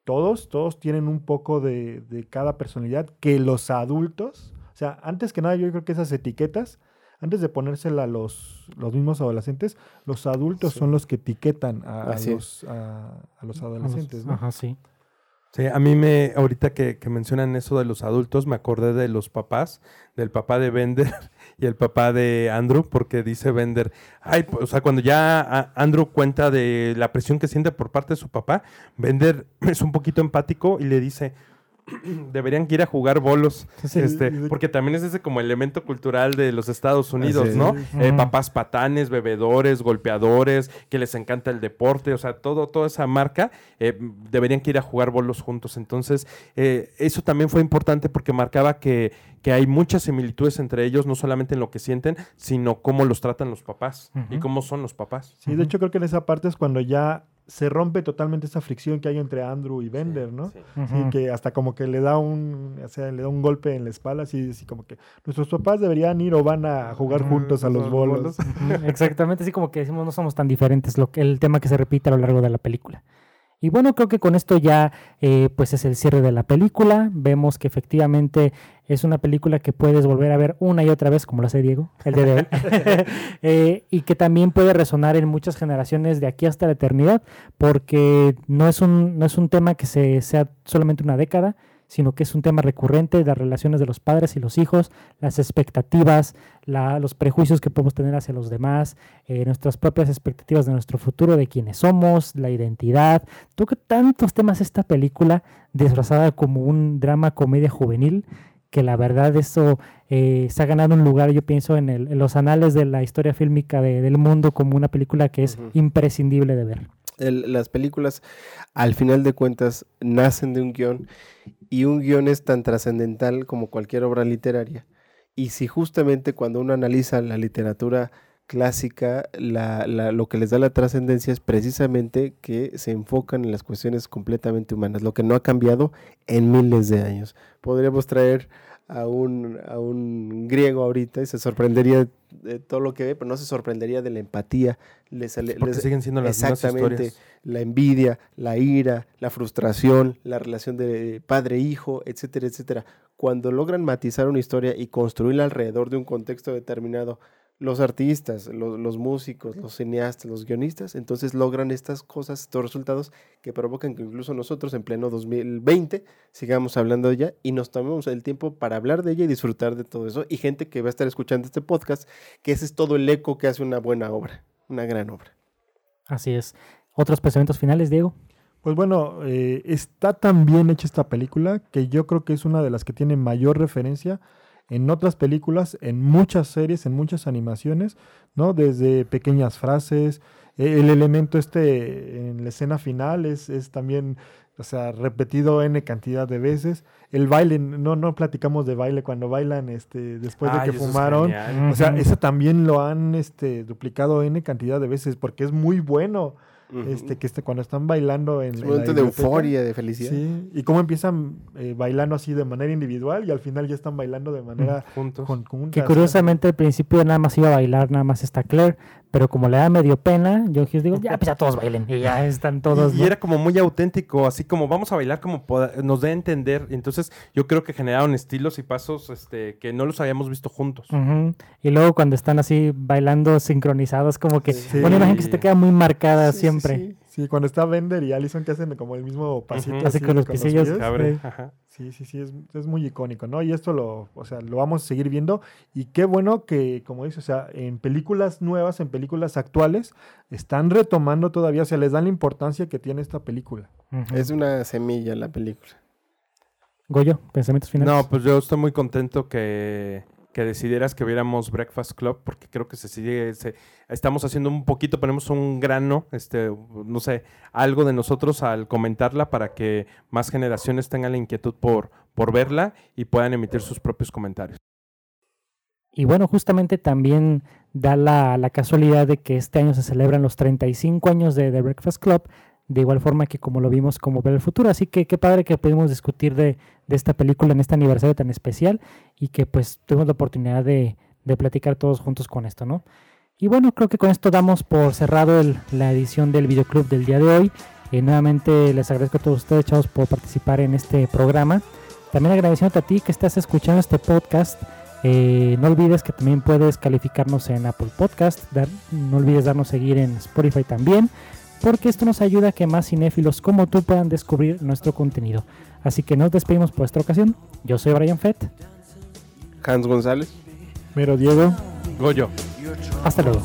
todos, todos tienen un poco de, de cada personalidad que los adultos, o sea, antes que nada yo creo que esas etiquetas, antes de ponérsela a los, los mismos adolescentes, los adultos Sí. son los que etiquetan a, los, a, a los adolescentes, ¿no? Ajá, sí. Sí, a mí me, ahorita que, que mencionan eso de los adultos, me acordé de los papás, del papá de Bender y el papá de Andrew, porque dice Bender, ay, pues, o sea, cuando ya Andrew cuenta de la presión que siente por parte de su papá, Bender es un poquito empático y le dice, deberían ir a jugar bolos, este, porque también es ese como elemento cultural de los Estados Unidos. ¿no? Eh, papás patanes, bebedores, golpeadores, que les encanta el deporte, o sea, todo, toda esa marca, eh, deberían que ir a jugar bolos juntos. Entonces, eh, eso también fue importante porque marcaba que, que hay muchas similitudes entre ellos, no solamente en lo que sienten, sino cómo los tratan los papás y cómo son los papás. Sí, de hecho creo que en esa parte es cuando ya se rompe totalmente esa fricción que hay entre Andrew y Bender, ¿no? Sí. Que hasta como que le da un, o sea, le da un golpe en la espalda, así, así como que nuestros papás deberían ir o van a jugar juntos a los los bolos. Exactamente, así como que decimos, no somos tan diferentes, lo que, el tema que se repite a lo largo de la película. Y bueno, creo que con esto ya eh, pues es el cierre de la película. Vemos que efectivamente es una película que puedes volver a ver una y otra vez, como lo hace Diego, el día de hoy. Eh, y que también puede resonar en muchas generaciones de aquí hasta la eternidad, porque no es un, no es un tema que se, sea solamente una década, sino que es un tema recurrente, las relaciones de los padres y los hijos, las expectativas, la- los prejuicios que podemos tener hacia los demás, eh, nuestras propias expectativas de nuestro futuro, de quiénes somos, la identidad. Toca tantos temas esta película, disfrazada como un drama comedia juvenil, que la verdad eso eh, se ha ganado un lugar, yo pienso, en, el- en los anales de la historia fílmica de- del mundo como una película que es imprescindible de ver. El- las películas, al final de cuentas, nacen de un guion y un guion es tan trascendental como cualquier obra literaria. Y si justamente cuando uno analiza la literatura clásica, la- la- lo que les da la trascendencia es precisamente que se enfocan en las cuestiones completamente humanas, lo que no ha cambiado en miles de años. Podríamos traer a un, a un griego ahorita y se sorprendería de todo lo que ve, pero no se sorprendería de la empatía. Le sale- Porque les- siguen siendo las mismas Exactamente. historias. la envidia, la ira, la frustración, la relación de padre-hijo, etcétera, etcétera. Cuando logran matizar una historia y construirla alrededor de un contexto determinado, los artistas, los, los músicos, los cineastas, los guionistas, entonces logran estas cosas, estos resultados que provocan que incluso nosotros en pleno 2020 sigamos hablando de ella y nos tomemos el tiempo para hablar de ella y disfrutar de todo eso. Y gente que va a estar escuchando este podcast, que ese es todo el eco que hace una buena obra, una gran obra. Así es. ¿Otros pensamientos finales, Diego? Pues bueno, eh, está tan bien hecha esta película que yo creo que es una de las que tiene mayor referencia en otras películas, en muchas series, en muchas animaciones, ¿no? Desde pequeñas frases, eh, el elemento este en la escena final es, es también, o sea, repetido n cantidad de veces. El baile, no, no platicamos de baile cuando bailan este, después Ay, de que es fumaron. O sea, eso también lo han este, duplicado n cantidad de veces porque es muy bueno. Este, que este, cuando están bailando en, Es en un la momento de euforia, de felicidad. Sí, y cómo empiezan eh, bailando así de manera individual y al final ya están bailando de manera Juntos. conjunta. Que curiosamente al principio nada más iba a bailar, nada más está Claire, pero como le da medio pena, yo Hughes digo, ya pues ya todos bailen, y ya están todos. Y, y era como muy auténtico, así como vamos a bailar como poda- nos dé a entender. Entonces, yo creo que generaron estilos y pasos este, que no los habíamos visto juntos. Y luego cuando están así bailando sincronizados, como que Sí. una imagen que se te queda muy marcada Sí, sí, siempre. sí. Sí, cuando está Bender y Allison que hacen como el mismo pasito. Ujú. Así así con los pisillos. Sí. Sí, sí, sí, es, es muy icónico, ¿no? Y esto lo, o sea, lo vamos a seguir viendo. Y qué bueno que, como dice, o sea, en películas nuevas, en películas actuales, están retomando todavía, o sea, les dan la importancia que tiene esta película. Es una semilla la película. Goyo, pensamientos finales. No, pues yo estoy muy contento que, que decidieras que viéramos Breakfast Club, porque creo que se sigue, se- estamos haciendo un poquito, ponemos un grano, este, no sé, algo de nosotros al comentarla para que más generaciones tengan la inquietud por, por verla y puedan emitir sus propios comentarios. Y bueno, justamente también da la, la casualidad de que este año se celebran los 35 años de The Breakfast Club, de igual forma que como lo vimos como ver el futuro. Así que qué padre que pudimos discutir de, de esta película en este aniversario tan especial y que pues tuvimos la oportunidad de, de platicar todos juntos con esto, ¿no? Y bueno, creo que con esto damos por cerrado el- la edición del videoclub del día de hoy. Eh, nuevamente les agradezco a todos ustedes, chavos, por participar en este programa. También agradeciéndote a ti que estás escuchando este podcast. Eh, no olvides que también puedes calificarnos en Apple Podcast. dar- no olvides darnos seguir en Spotify también. Porque esto nos ayuda a que más cinéfilos como tú puedan descubrir nuestro contenido. Así que nos despedimos por esta ocasión. Yo soy Brian Fett. Hans González. Pero Diego, Goyo. Hasta luego.